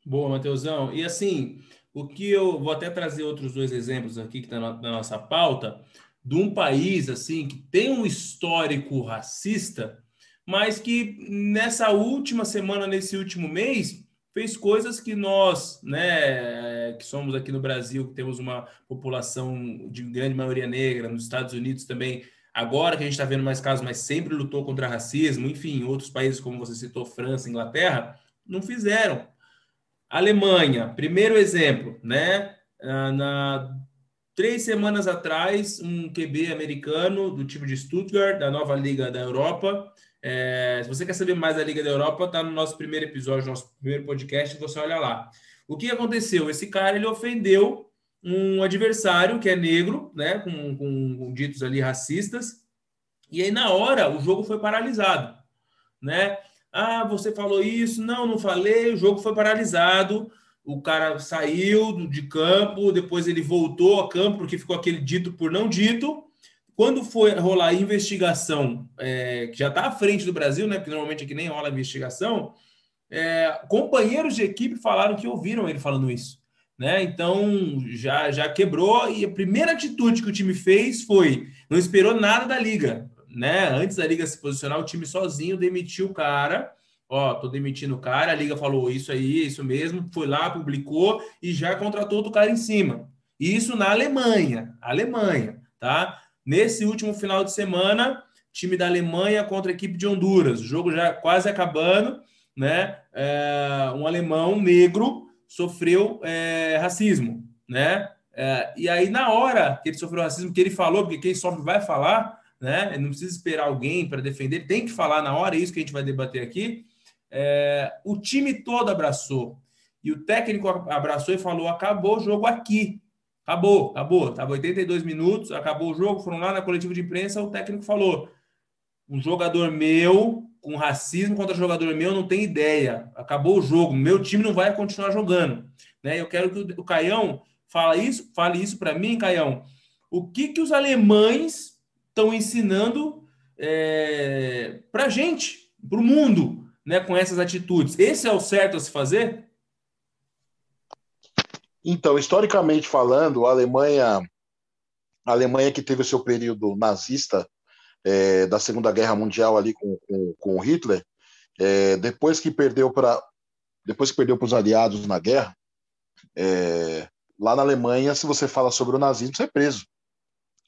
Boa, Matheusão. E assim, o que eu vou até trazer outros dois exemplos aqui que está na, na nossa pauta, de um país assim que tem um histórico racista, mas que nessa última semana, nesse último mês, fez coisas que nós, né, que somos aqui no Brasil, que temos uma população de grande maioria negra, nos Estados Unidos também, agora que a gente está vendo mais casos, mas sempre lutou contra racismo, enfim, outros países, como você citou, França, Inglaterra, não fizeram. Alemanha, primeiro exemplo, né? Ah, na três semanas atrás, um QB americano do time de Stuttgart, da nova Liga da Europa. É, se você quer saber mais da Liga da Europa, tá no nosso primeiro episódio, nosso primeiro podcast, você olha lá. O que aconteceu? Esse cara ele ofendeu um adversário que é negro, né? Com, com, com ditos ali racistas. E aí, na hora, o jogo foi paralisado, né? Ah, você falou isso. Não, não falei. O jogo foi paralisado. O cara saiu de campo, depois ele voltou a campo porque ficou aquele dito por não dito. Quando foi rolar a investigação, é, que já está à frente do Brasil, né? Porque normalmente aqui nem rola investigação, é, companheiros de equipe falaram que ouviram ele falando isso. Né? Então já, já quebrou e a primeira atitude que o time fez foi não esperou nada da liga né? Antes da liga se posicionar, o time sozinho demitiu o cara. Ó, tô demitindo o cara. A liga falou isso aí, isso mesmo. Foi lá, publicou e já contratou outro cara em cima. Isso na Alemanha. Alemanha, tá? Nesse último final de semana, time da Alemanha contra a equipe de Honduras. O jogo já quase acabando, né? É, um alemão negro sofreu é, racismo, né? É, e aí, na hora que ele sofreu racismo, que ele falou, porque quem sofre vai falar, né? Não precisa esperar alguém para defender, tem que falar na hora, é isso que a gente vai debater aqui. É, o time todo abraçou. E o técnico abraçou e falou: acabou o jogo aqui. Acabou, acabou. Estava 82 minutos, acabou o jogo. Foram lá na coletiva de imprensa. O técnico falou: um jogador meu com racismo contra jogador meu não tem ideia. Acabou o jogo, meu time não vai continuar jogando. Né? Eu quero que o Caião fale isso, fale isso para mim, Caião. O que, que os alemães estão ensinando é, para a gente, para o mundo, né, com essas atitudes? Esse é o certo a se fazer? Então, historicamente falando, a Alemanha, a Alemanha que teve o seu período nazista é, da Segunda Guerra Mundial ali com, com, com Hitler, é, depois que perdeu para depois que perdeu para os aliados na guerra, é, lá na Alemanha, se você fala sobre o nazismo, você é preso.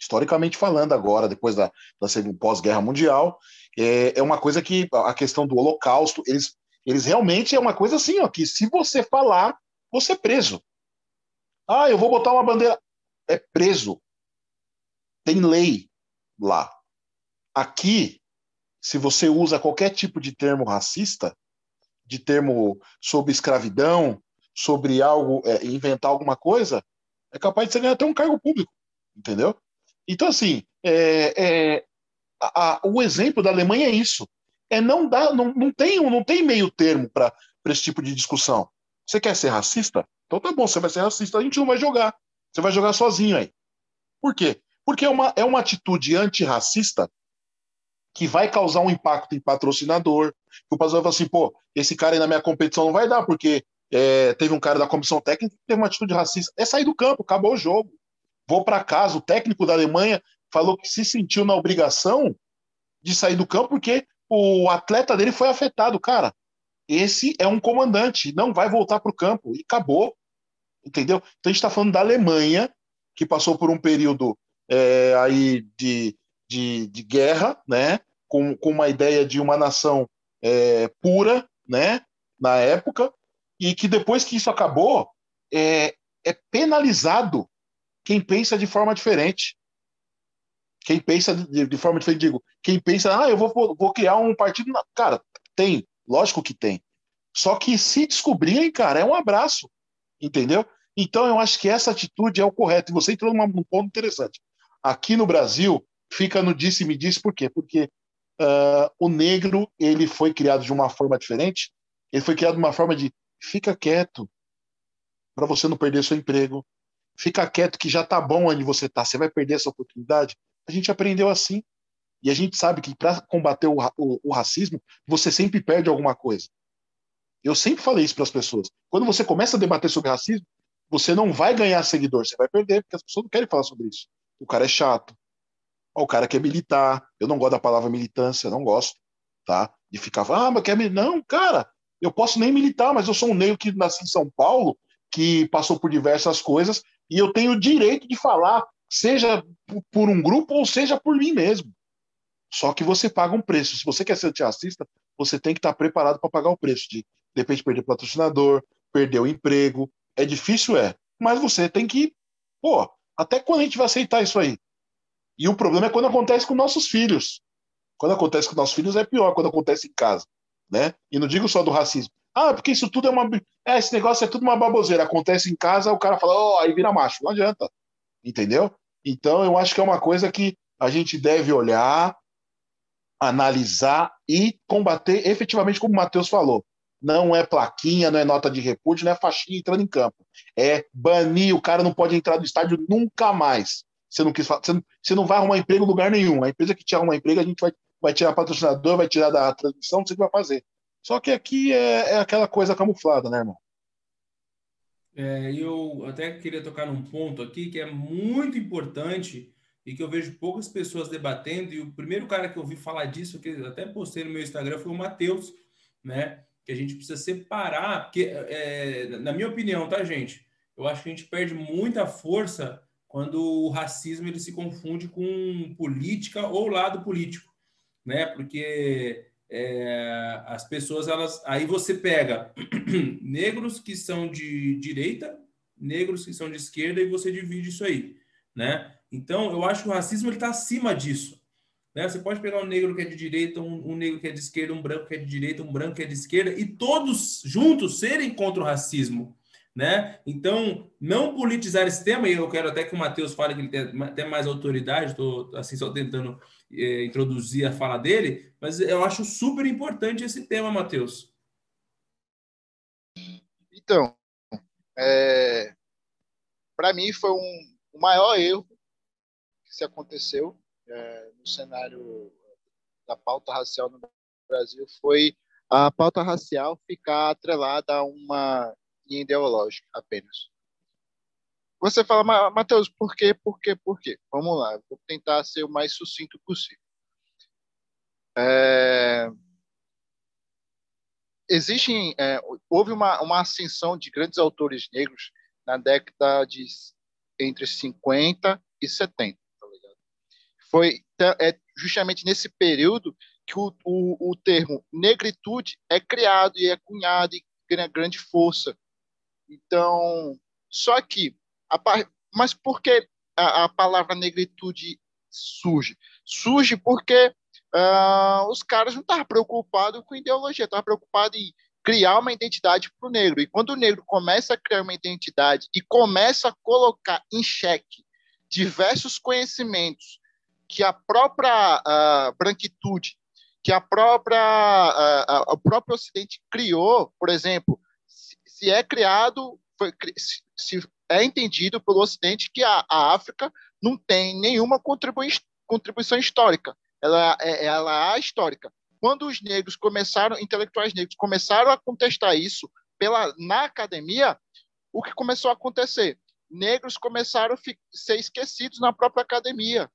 Historicamente falando, agora, depois da, da pós-guerra mundial, é, é, uma coisa que a questão do Holocausto, eles, eles realmente é uma coisa assim, ó, que se você falar, você é preso. Ah, eu vou botar uma bandeira. É preso. Tem lei lá. Aqui, se você usa qualquer tipo de termo racista, de termo sobre escravidão, sobre algo, é, inventar alguma coisa, é capaz de você ganhar até um cargo público, entendeu? Então, assim, é, é, a, a, o exemplo da Alemanha é isso. É não dar, não, não, tem, não tem meio termo para esse tipo de discussão. Você quer ser racista? Então tá bom, você vai ser racista, a gente não vai jogar. Você vai jogar sozinho aí. Por quê? Porque é uma, é uma atitude antirracista que vai causar um impacto em patrocinador. O patrocinador fala assim, pô, esse cara aí na minha competição não vai dar, porque é, teve um cara da comissão técnica que teve uma atitude racista. É sair do campo, acabou o jogo. Vou para casa. O técnico da Alemanha falou que se sentiu na obrigação de sair do campo porque o atleta dele foi afetado. Cara, esse é um comandante, não vai voltar para o campo. E acabou. Entendeu? Então a gente está falando da Alemanha, que passou por um período é, aí de de, de guerra, né? Com, com uma ideia de uma nação é, pura, né? Na época, e que depois que isso acabou, é, é penalizado quem pensa de forma diferente. Quem pensa de, de, forma diferente, digo, quem pensa, ah, eu vou, vou criar um partido. Cara, tem, lógico que tem. Só que se descobrirem, cara, é um abraço, entendeu? Então eu acho que essa atitude é o correto. E você entrou num ponto interessante. Aqui no Brasil, fica no disse-me disse, por quê? Porque uh, o negro ele foi criado de uma forma diferente, ele foi criado de uma forma de fica quieto para você não perder seu emprego, fica quieto que já tá bom onde você tá, você vai perder essa oportunidade. A gente aprendeu assim. E a gente sabe que para combater o, o, o racismo, você sempre perde alguma coisa. Eu sempre falei isso para as pessoas. Quando você começa a debater sobre racismo, você não vai ganhar seguidor, você vai perder, porque as pessoas não querem falar sobre isso. O cara é chato, o cara quer militar. Eu não gosto da palavra militância, não gosto, tá? De ficar falando, ah, mas quer militar. Não, cara, eu posso nem militar, mas eu sou um negro que nasci em São Paulo, que passou por diversas coisas, e eu tenho o direito de falar, seja por um grupo ou seja por mim mesmo. Só que você paga um preço. Se você quer ser antirracista, você tem que estar preparado para pagar o preço de, de repente, perder patrocinador, perder o emprego. É difícil, é. Mas você tem que. Pô, até quando a gente vai aceitar isso aí? E o problema é quando acontece com nossos filhos. Quando acontece com nossos filhos é pior, quando acontece em casa. Né? E não digo só do racismo. Ah, porque isso tudo é uma. É, esse negócio é tudo uma baboseira. Acontece em casa, o cara fala, oh, aí vira macho. Não adianta. Entendeu? Então, eu acho que é uma coisa que a gente deve olhar, analisar e combater efetivamente, como o Matheus falou. Não é plaquinha, não é nota de repúdio, não é faixinha entrando em campo. É banir, o cara não pode entrar no estádio nunca mais. Você não quis você não, você não vai arrumar emprego em lugar nenhum. A empresa que te arruma emprego, a gente vai, vai tirar patrocinador, vai tirar da transmissão, não sei o que vai fazer. Só que aqui é, é aquela coisa camuflada, né, irmão? É, eu até queria tocar num ponto aqui que é muito importante e que eu vejo poucas pessoas debatendo. E o primeiro cara que eu ouvi falar disso, que até postei no meu Instagram, foi o Matheus, né? Que a gente precisa separar, porque, é, na minha opinião, tá, gente? Eu acho que a gente perde muita força quando o racismo ele se confunde com política ou lado político, né? Porque é, as pessoas elas aí você pega negros que são de direita, negros que são de esquerda e você divide isso aí, né? Então eu acho que o racismo ele está acima disso. Né? Você pode pegar um negro que é de direita, um, um, negro que é de esquerda, um branco que é de direita, um branco que é de esquerda, e todos juntos serem contra o racismo. Né? Então, não politizar esse tema, e eu quero até que o Matheus fale que ele tem até mais autoridade, estou assim só tentando é, introduzir a fala dele, mas eu acho super importante esse tema, Matheus. Então, é, para mim foi um, o maior erro que se aconteceu é, no cenário da pauta racial no Brasil foi a pauta racial ficar atrelada a uma linha ideológica apenas. Você fala, Matheus, por quê, por quê, por quê? Vamos lá, vou tentar ser o mais sucinto possível. É... Existem, é, houve uma, uma ascensão de grandes autores negros na década de entre 50 e 70. Tá Foi é justamente nesse período que o, o, o termo negritude é criado e é cunhado e ganha grande força. Então, só que, a, mas por que a, a palavra negritude surge? Surge porque uh, os caras não estavam preocupados com ideologia, estavam preocupados em criar uma identidade para o negro. E quando o negro começa a criar uma identidade e começa a colocar em xeque diversos conhecimentos que a própria uh, branquitude, que a própria uh, uh, o próprio Ocidente criou, por exemplo, se, é criado, foi, se, é entendido pelo Ocidente que a, a África não tem nenhuma contribui, contribuição histórica, ela, é, ela é histórica. Quando os negros começaram, intelectuais negros começaram a contestar isso pela na academia, o que começou a acontecer? Negros começaram a ser esquecidos na própria academia.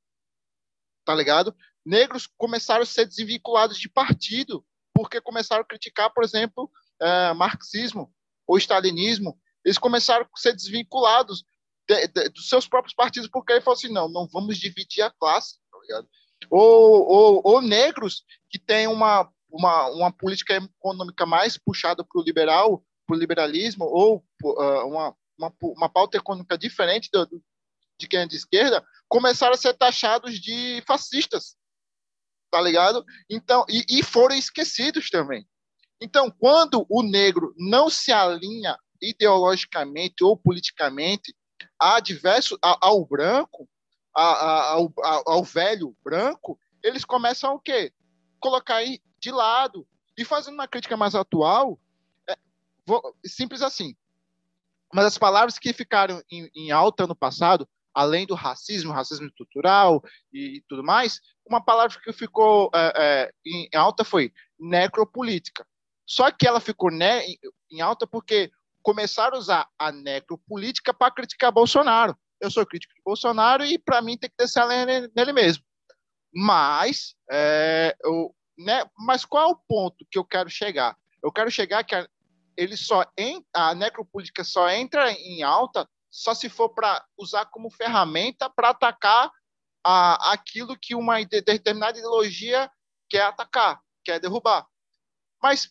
Tá ligado? Negros começaram a ser desvinculados de partido, porque começaram a criticar, por exemplo, é, marxismo ou stalinismo. Eles começaram a ser desvinculados de, de, dos seus próprios partidos, porque ele falou assim: não, não vamos dividir a classe. Tá ou, ou, ou negros que têm uma, uma, uma política econômica mais puxada para o liberal, para o liberalismo, ou uh, uma, uma, uma pauta econômica diferente do, do, de quem é de esquerda, começaram a ser taxados de fascistas, tá ligado? Então, e, e foram esquecidos também. Então, quando o negro não se alinha ideologicamente ou politicamente a diversos, ao branco, ao, ao, velho branco, eles começam o quê? Colocar de lado. E fazendo uma crítica mais atual, é, vou, simples assim. Mas as palavras que ficaram em, em alta no passado, além do racismo, racismo estrutural e, e tudo mais, uma palavra que ficou é, é, em alta foi necropolítica. Só que ela ficou né, em alta porque começaram a usar a necropolítica para criticar Bolsonaro eu sou crítico de Bolsonaro e para mim tem que a lenha nele mesmo. Mas, é, eu, né, mas qual é o ponto que eu quero chegar? Eu quero chegar que a, ele só em, a necropolítica só entra em alta só se for para usar como ferramenta para atacar a, aquilo que uma determinada ideologia quer atacar, quer derrubar. Mas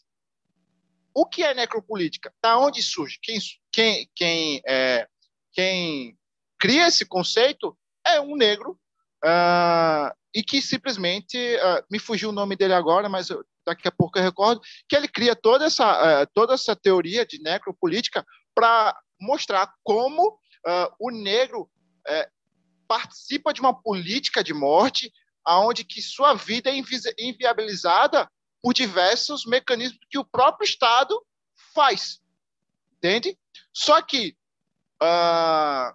o que é necropolítica? Da onde surge? Quem, quem, quem, é, quem cria esse conceito é um negro uh, e que simplesmente uh, me fugiu o nome dele agora, mas eu, daqui a pouco eu recordo que ele cria toda essa uh, toda essa teoria de necropolítica para mostrar como o negro eh, participa de uma política de morte aonde que sua vida é invi inviabilizada por diversos mecanismos que o próprio Estado faz, entende? Só que uh,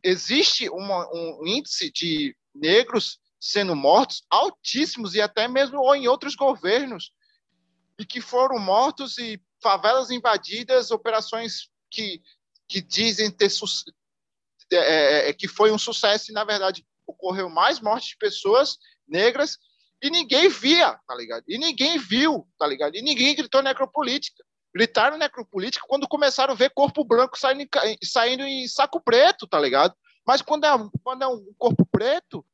existe uma, um índice de negros sendo mortos altíssimos e até mesmo ou em outros governos e que foram mortos e favelas invadidas, operações que, que dizem ter é, é, é, que foi um sucesso e na verdade ocorreu mais mortes de pessoas negras e ninguém via, tá ligado? E ninguém viu, tá ligado? E ninguém gritou necropolítica. Gritaram necropolítica quando começaram a ver corpo branco saindo, saindo em saco preto, tá ligado? Mas quando é, quando é um corpo preto,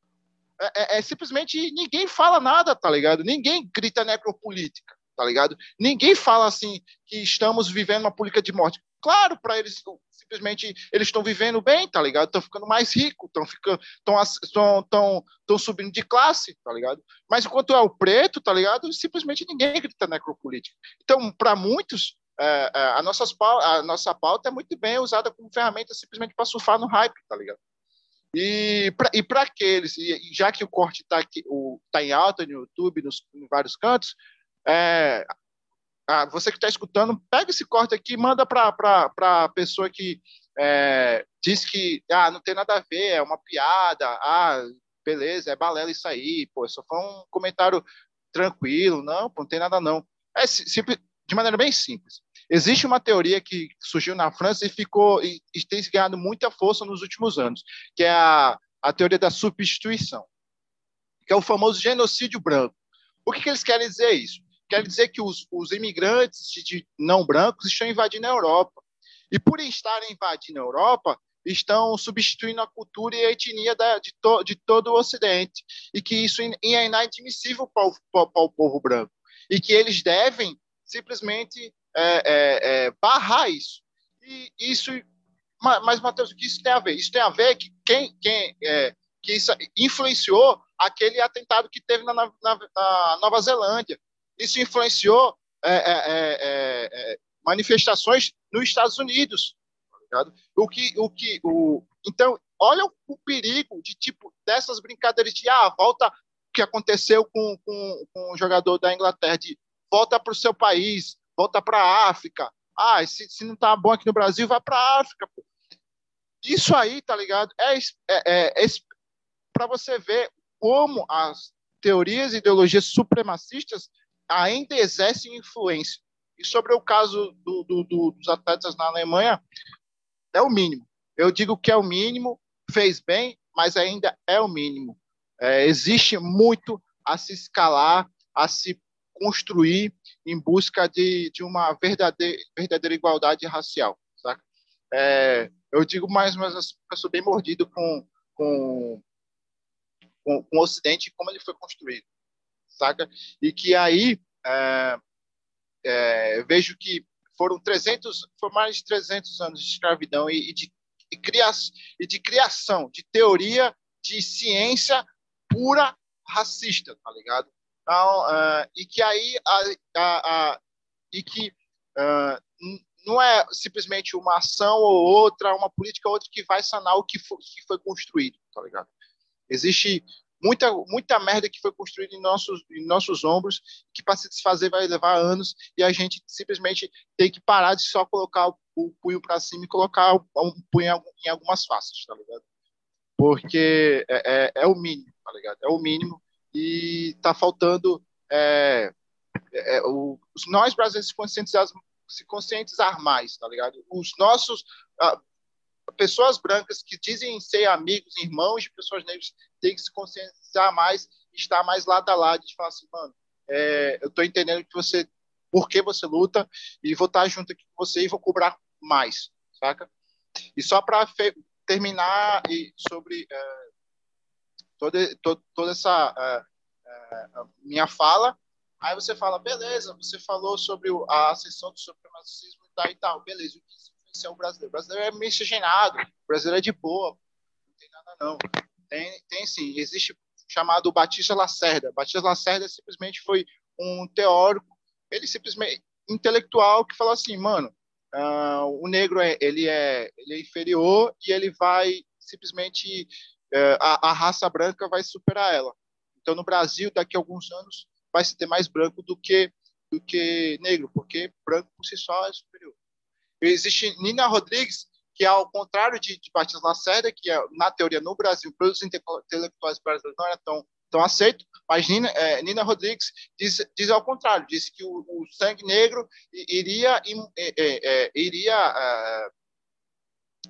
é, é, é simplesmente ninguém fala nada, tá ligado? Ninguém grita necropolítica, tá ligado? Ninguém fala assim que estamos vivendo uma política de morte. Claro, para eles simplesmente eles estão vivendo bem, tá ligado? Estão ficando mais ricos, estão ficando, estão tão, tão subindo de classe, tá ligado? Mas enquanto é o preto, tá ligado? Simplesmente ninguém grita necropolítica. Então, para muitos, é, é, a, nossas, a nossa pauta é muito bem usada como ferramenta simplesmente para surfar no hype, tá ligado? E para aqueles, e já que o corte está tá em alta no YouTube, nos, em vários cantos, é, a, você que está escutando, pega esse corte aqui e manda para a pessoa que é, diz que ah, não tem nada a ver, é uma piada, ah, beleza, é balela isso aí, pô, só foi um comentário tranquilo, não, pô, não tem nada não. É simples, de maneira bem simples. Existe uma teoria que surgiu na França e ficou e, e tem ganhado muita força nos últimos anos, que é a, a teoria da substituição, que é o famoso genocídio branco. O que, que eles querem dizer isso? Quer dizer que os, os imigrantes de não brancos estão invadindo a Europa. E por estarem invadindo a Europa, estão substituindo a cultura e a etnia da, de, to, de, todo o Ocidente. E que isso é inadmissível para o, para o povo branco. E que eles devem simplesmente é, é, é, barrar isso. E isso, mas, Matheus, o que isso tem a ver? Isso tem a ver que quem, quem é, que isso influenciou aquele atentado que teve na, na, na Nova Zelândia. Isso influenciou é, manifestações nos Estados Unidos. Tá o que, o que, o, então, olha o, perigo de tipo dessas brincadeiras de ah, volta que aconteceu com, com, com o jogador da Inglaterra de volta para o seu país, volta para a África. Ah, se, se não tá bom aqui no Brasil, vai para a África. Pô. Isso aí, tá ligado? É, é, é, é para você ver como as teorias e ideologias supremacistas ainda exercem influência. E sobre o caso do, do, do, dos atletas na Alemanha, é o mínimo. Eu digo que é o mínimo, fez bem, mas ainda é o mínimo. É, existe muito a se escalar, a se construir em busca de, de uma verdadeira, verdadeira igualdade racial. É, eu digo mais ou menos, eu sou bem mordido com, com, com, com, o Ocidente e como ele foi construído. Saca? E que aí é, é, vejo que foram 300, foram mais de 300 anos de escravidão e, e de, e, cria, e de criação de teoria de ciência pura racista, tá ligado? Então, uh, e que aí a, a, a e que uh, não é simplesmente uma ação ou outra, uma política ou outra que vai sanar o que que foi construído, tá ligado? Existe muita muita merda que foi construída em nossos em nossos ombros que para se desfazer vai levar anos e a gente simplesmente tem que parar de só colocar o, o punho para cima e colocar um punho em algumas faces, tá ligado? Porque é, é, é o mínimo, tá ligado? É o mínimo e está faltando é, é, o, nós brasileiros se conscientizar, se conscientizar mais, tá ligado? Os nossos pessoas brancas que dizem ser amigos, irmãos de pessoas negras, têm que se conscientizar mais, estar mais lado a lado, de falar assim, mano, é, eu estou entendendo que você, por que você luta, e vou estar junto aqui com você e vou cobrar mais, saca? E só para terminar e sobre é, toda, toda, toda essa uh, uh, minha fala. Aí você fala, beleza, você falou sobre a ascensão do supremacismo e tal e tal, beleza, o que influencia o brasileiro? O brasileiro é miscigenado, o brasileiro é de boa, não tem nada não. Tem, tem sim, existe chamado Batista Lacerda. Batista Lacerda simplesmente foi um teórico, ele simplesmente intelectual que falou assim, mano, uh, o negro é, ele é, ele é inferior e ele vai simplesmente é, a, a, raça branca vai superar ela. Então, no Brasil, daqui a alguns anos, vai se ter mais branco do que do que negro, porque branco por si só é superior. Existe Nina Rodrigues, que é ao contrário de, de Batista Lacerda, que é, na teoria no Brasil, pelos intelectuais brasileiros não é tão, tão aceito, mas Nina, é, Nina Rodrigues diz, diz ao contrário, diz que o, o sangue negro iria, é, é, iria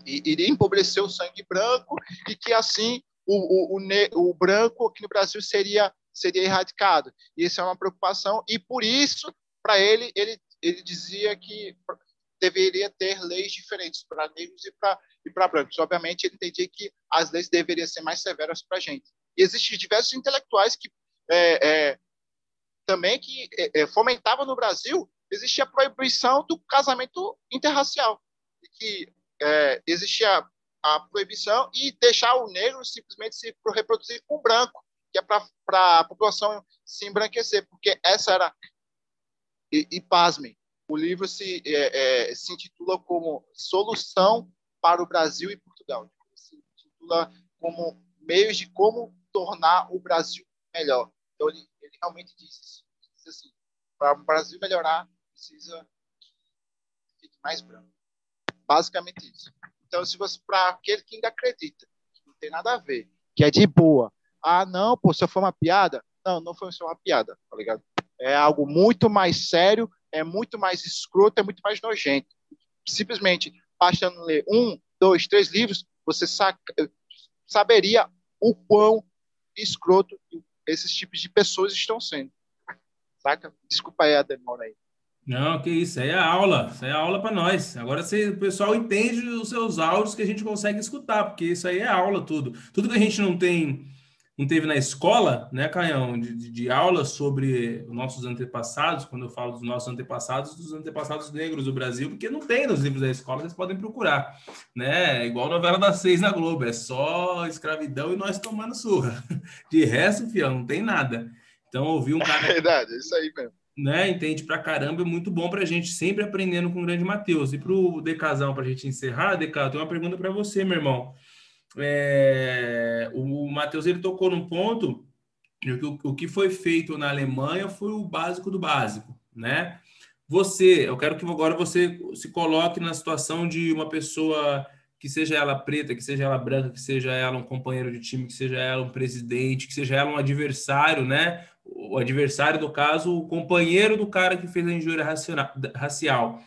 iria empobrecer o sangue branco e que assim o, o, o, o branco aqui no Brasil seria seria erradicado. E isso é uma preocupação e por isso para ele ele ele dizia que deveria ter leis diferentes para negros e para e para brancos. Obviamente ele entendia que as leis deveriam ser mais severas para a gente. E existem diversos intelectuais que é, é, também que é, é, fomentavam no Brasil existia a proibição do casamento interracial que é, existia a proibição e deixar o negro simplesmente se reproduzir com o branco, que é para a população se embranquecer, porque essa era. E, e pasmem, O livro se, é, é, se intitula como Solução para o Brasil e Portugal. Se intitula como meios de como tornar o Brasil melhor. Então, ele, ele realmente diz isso. Diz assim, para o Brasil melhorar, precisa que fique mais branco. Basicamente isso. Então, se você, para aquele que ainda acredita, que não tem nada a ver, que é de boa, ah, não, pô, se foi uma piada, não, não foi só uma piada, tá ligado? É algo muito mais sério, é muito mais escroto, é muito mais nojento. Simplesmente, bastando ler um, dois, três livros, você saca, saberia o quão escroto esses tipos de pessoas estão sendo. Saca? Desculpa aí a demora aí. Não, que isso, aí é aula, isso aí é aula para nós. Agora você, o pessoal entende os seus áudios que a gente consegue escutar, porque isso aí é aula tudo. Tudo que a gente não tem não teve na escola, né, Caião, de, de, de aula sobre os nossos antepassados, quando eu falo dos nossos antepassados, dos antepassados negros do Brasil, porque não tem nos livros da escola, vocês podem procurar, né? É igual novela das seis na Globo, é só escravidão e nós tomando surra. De resto, fião, não tem nada. Então, ouvir um cara. É verdade, é isso aí mesmo. Né, entende pra caramba, é muito bom pra gente, sempre aprendendo com o grande Matheus. E pro Decazão, pra gente encerrar, Decazão, tem uma pergunta para você, meu irmão é, o Matheus ele tocou num ponto o, o que foi feito na Alemanha foi o básico do básico, né? Você, eu quero que agora você se coloque na situação de uma pessoa que seja ela preta, que seja ela branca, que seja ela um companheiro de time, que seja ela um presidente, que seja ela um adversário, né? O adversário, no caso, o companheiro do cara que fez a injúria racial.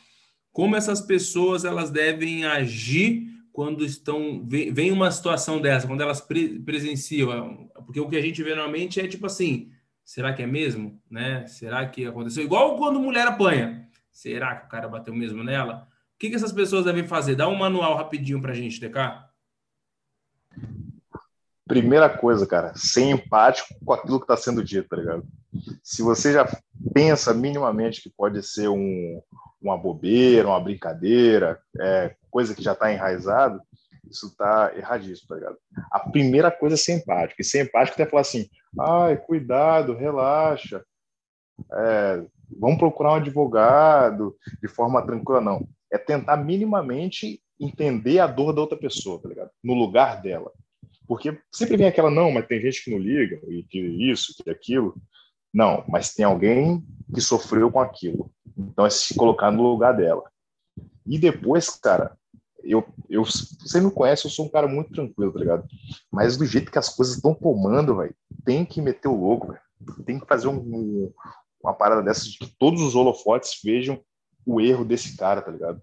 Como essas pessoas elas devem agir quando estão vem uma situação dessa, quando elas pre, presenciam, porque o que a gente vê normalmente é tipo assim, será que é mesmo, né? Será que aconteceu igual quando mulher apanha? Será que o cara bateu mesmo nela? O que, que essas pessoas devem fazer? Dá um manual rapidinho pra gente, DK. Primeira coisa, cara, ser empático com aquilo que está sendo dito, tá ligado? Se você já pensa minimamente que pode ser um, uma bobeira, uma brincadeira, é, coisa que já está enraizado, isso está erradíssimo, tá ligado? A primeira coisa é ser empático. E ser empático é falar assim, ai, cuidado, relaxa, é, vamos procurar um advogado de forma tranquila, não. É tentar minimamente entender a dor da outra pessoa, tá ligado? No lugar dela. Porque sempre vem aquela, não, mas tem gente que não liga, e que isso, que aquilo. Não, mas tem alguém que sofreu com aquilo. Então é se colocar no lugar dela. E depois, cara, eu, eu, você me conhece, eu sou um cara muito tranquilo, tá ligado? Mas do jeito que as coisas estão tomando, velho, tem que meter o louco. Tem que fazer um, uma parada dessa de que todos os holofotes vejam o erro desse cara, tá ligado?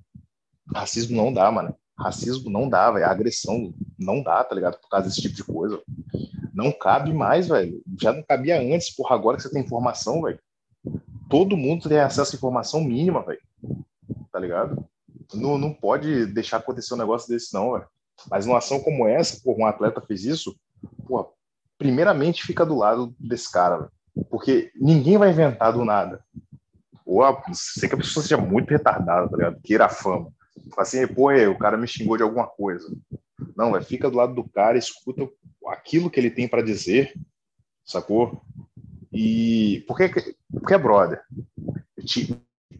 Racismo não dá, mano. Racismo não dá, velho. Agressão não dá, tá ligado? Por causa desse tipo de coisa. Não cabe mais, velho. Já não cabia antes, porra. Agora que você tem informação, velho. Todo mundo tem acesso à informação mínima, velho. Tá ligado? Não, não pode deixar acontecer um negócio desse, não, velho. Mas numa ação como essa, pô, um atleta fez isso, pô, primeiramente fica do lado desse cara, véio. porque ninguém vai inventar do nada. Ou a, sei que a pessoa seja muito retardada, tá ligado? Queira a fama. Fala assim, pô, o cara me xingou de alguma coisa. Não, véio, fica do lado do cara, escuta aquilo que ele tem para dizer, sacou? E porque, porque é brother.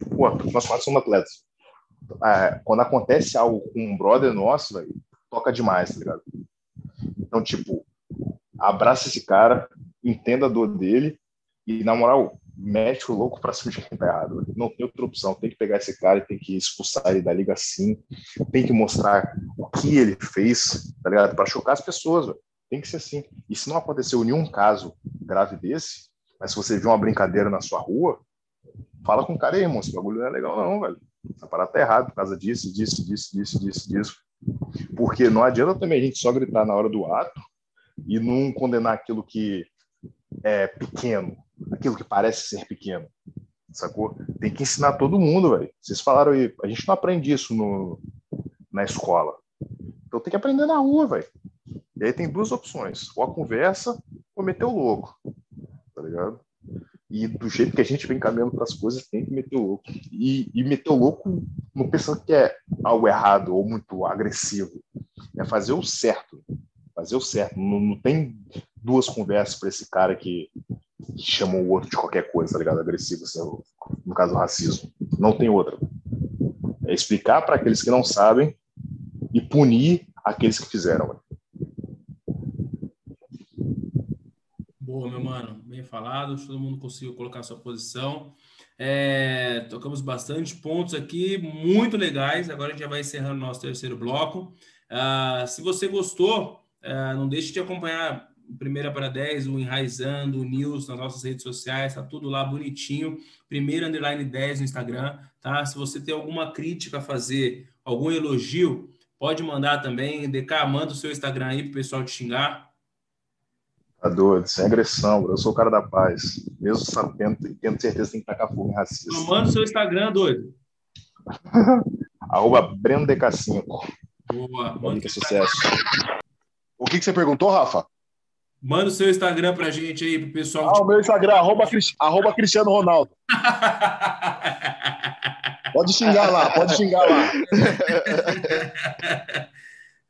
Pô, nós quatro somos atletas é, quando acontece algo com um brother nosso, véio, toca demais, tá ligado? Então, tipo, abraça esse cara, entenda a dor dele e, na moral, mete o louco pra cima de quem tá errado. Véio. Não tem outra opção. Tem que pegar esse cara e tem que expulsar ele da liga assim. Tem que mostrar o que ele fez, tá ligado? Pra chocar as pessoas, véio. Tem que ser assim. E se não aconteceu nenhum caso grave desse, mas se você viu uma brincadeira na sua rua, fala com o cara aí, irmão. Esse bagulho não é legal, não, velho. Essa parada tá errada por causa disso, disso, disso, disso, disso, disso. Porque não adianta também a gente só gritar na hora do ato e não condenar aquilo que é pequeno, aquilo que parece ser pequeno, sacou? Tem que ensinar todo mundo, velho. Vocês falaram aí, a gente não aprende isso no, na escola. Então tem que aprender na rua, velho. E aí tem duas opções: ou a conversa ou meter o louco, tá ligado? E do jeito que a gente vem caminhando para as coisas, tem que meter o louco. E, e meter o louco não pensando que é algo errado ou muito agressivo. É fazer o certo. Fazer o certo. Não, não tem duas conversas para esse cara que, que chama o outro de qualquer coisa, tá ligado? Agressivo, assim, no caso, racismo. Não tem outra. É explicar para aqueles que não sabem e punir aqueles que fizeram. Boa, meu mano. Bem falado. Todo mundo conseguiu colocar sua posição. É, tocamos bastante pontos aqui, muito legais. Agora a gente já vai encerrando nosso terceiro bloco. Uh, se você gostou, uh, não deixe de acompanhar Primeira para 10, o Enraizando, o News nas nossas redes sociais, tá tudo lá bonitinho. Primeiro underline 10 no Instagram, tá? Se você tem alguma crítica a fazer, algum elogio, pode mandar também. DK, manda o seu Instagram aí pro pessoal te xingar. Tá doido, sem agressão, bro. eu sou o cara da paz. Mesmo sabendo, tendo certeza que tem que tacar fogo em racista. Manda o seu Instagram, doido. Arroba Breno DK5. Boa. Manda sucesso. O que, que você perguntou, Rafa? Manda o seu Instagram pra gente aí, pro pessoal. Ah, o meu Instagram, arroba, arroba Cristiano Ronaldo. pode xingar lá, pode xingar lá.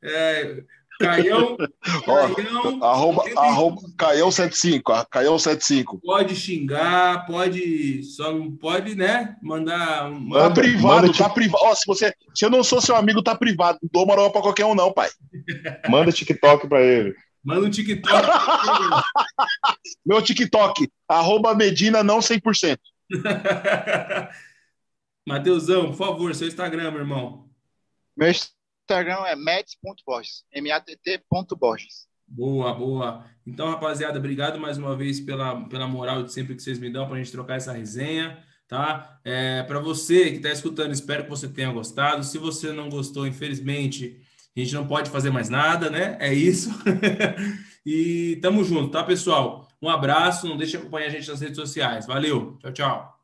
É, Caião, Caião, arroba, arroba, Caião 75, Caião 75. Pode xingar, pode, só não pode, né, mandar... Tá privado, tá privado. Ó, se, você, se eu não sou seu amigo, tá privado. Não dou moral pra qualquer um não, pai. Manda TikTok pra ele. Manda um TikTok. Meu TikTok, arroba Medina não 100%. Mateusão, por favor, seu Instagram, meu irmão. Meu Instagram é matt.borges, M-A-T-T.borges. Boa, boa. Então, rapaziada, obrigado mais uma vez pela, pela moral de sempre que vocês me dão para a gente trocar essa resenha, tá? É, para você que está escutando, espero que você tenha gostado. Se você não gostou, infelizmente, a gente não pode fazer mais nada, né? É isso. e tamo junto, tá, pessoal? Um abraço, não deixe de acompanhar a gente nas redes sociais. Valeu, tchau, tchau.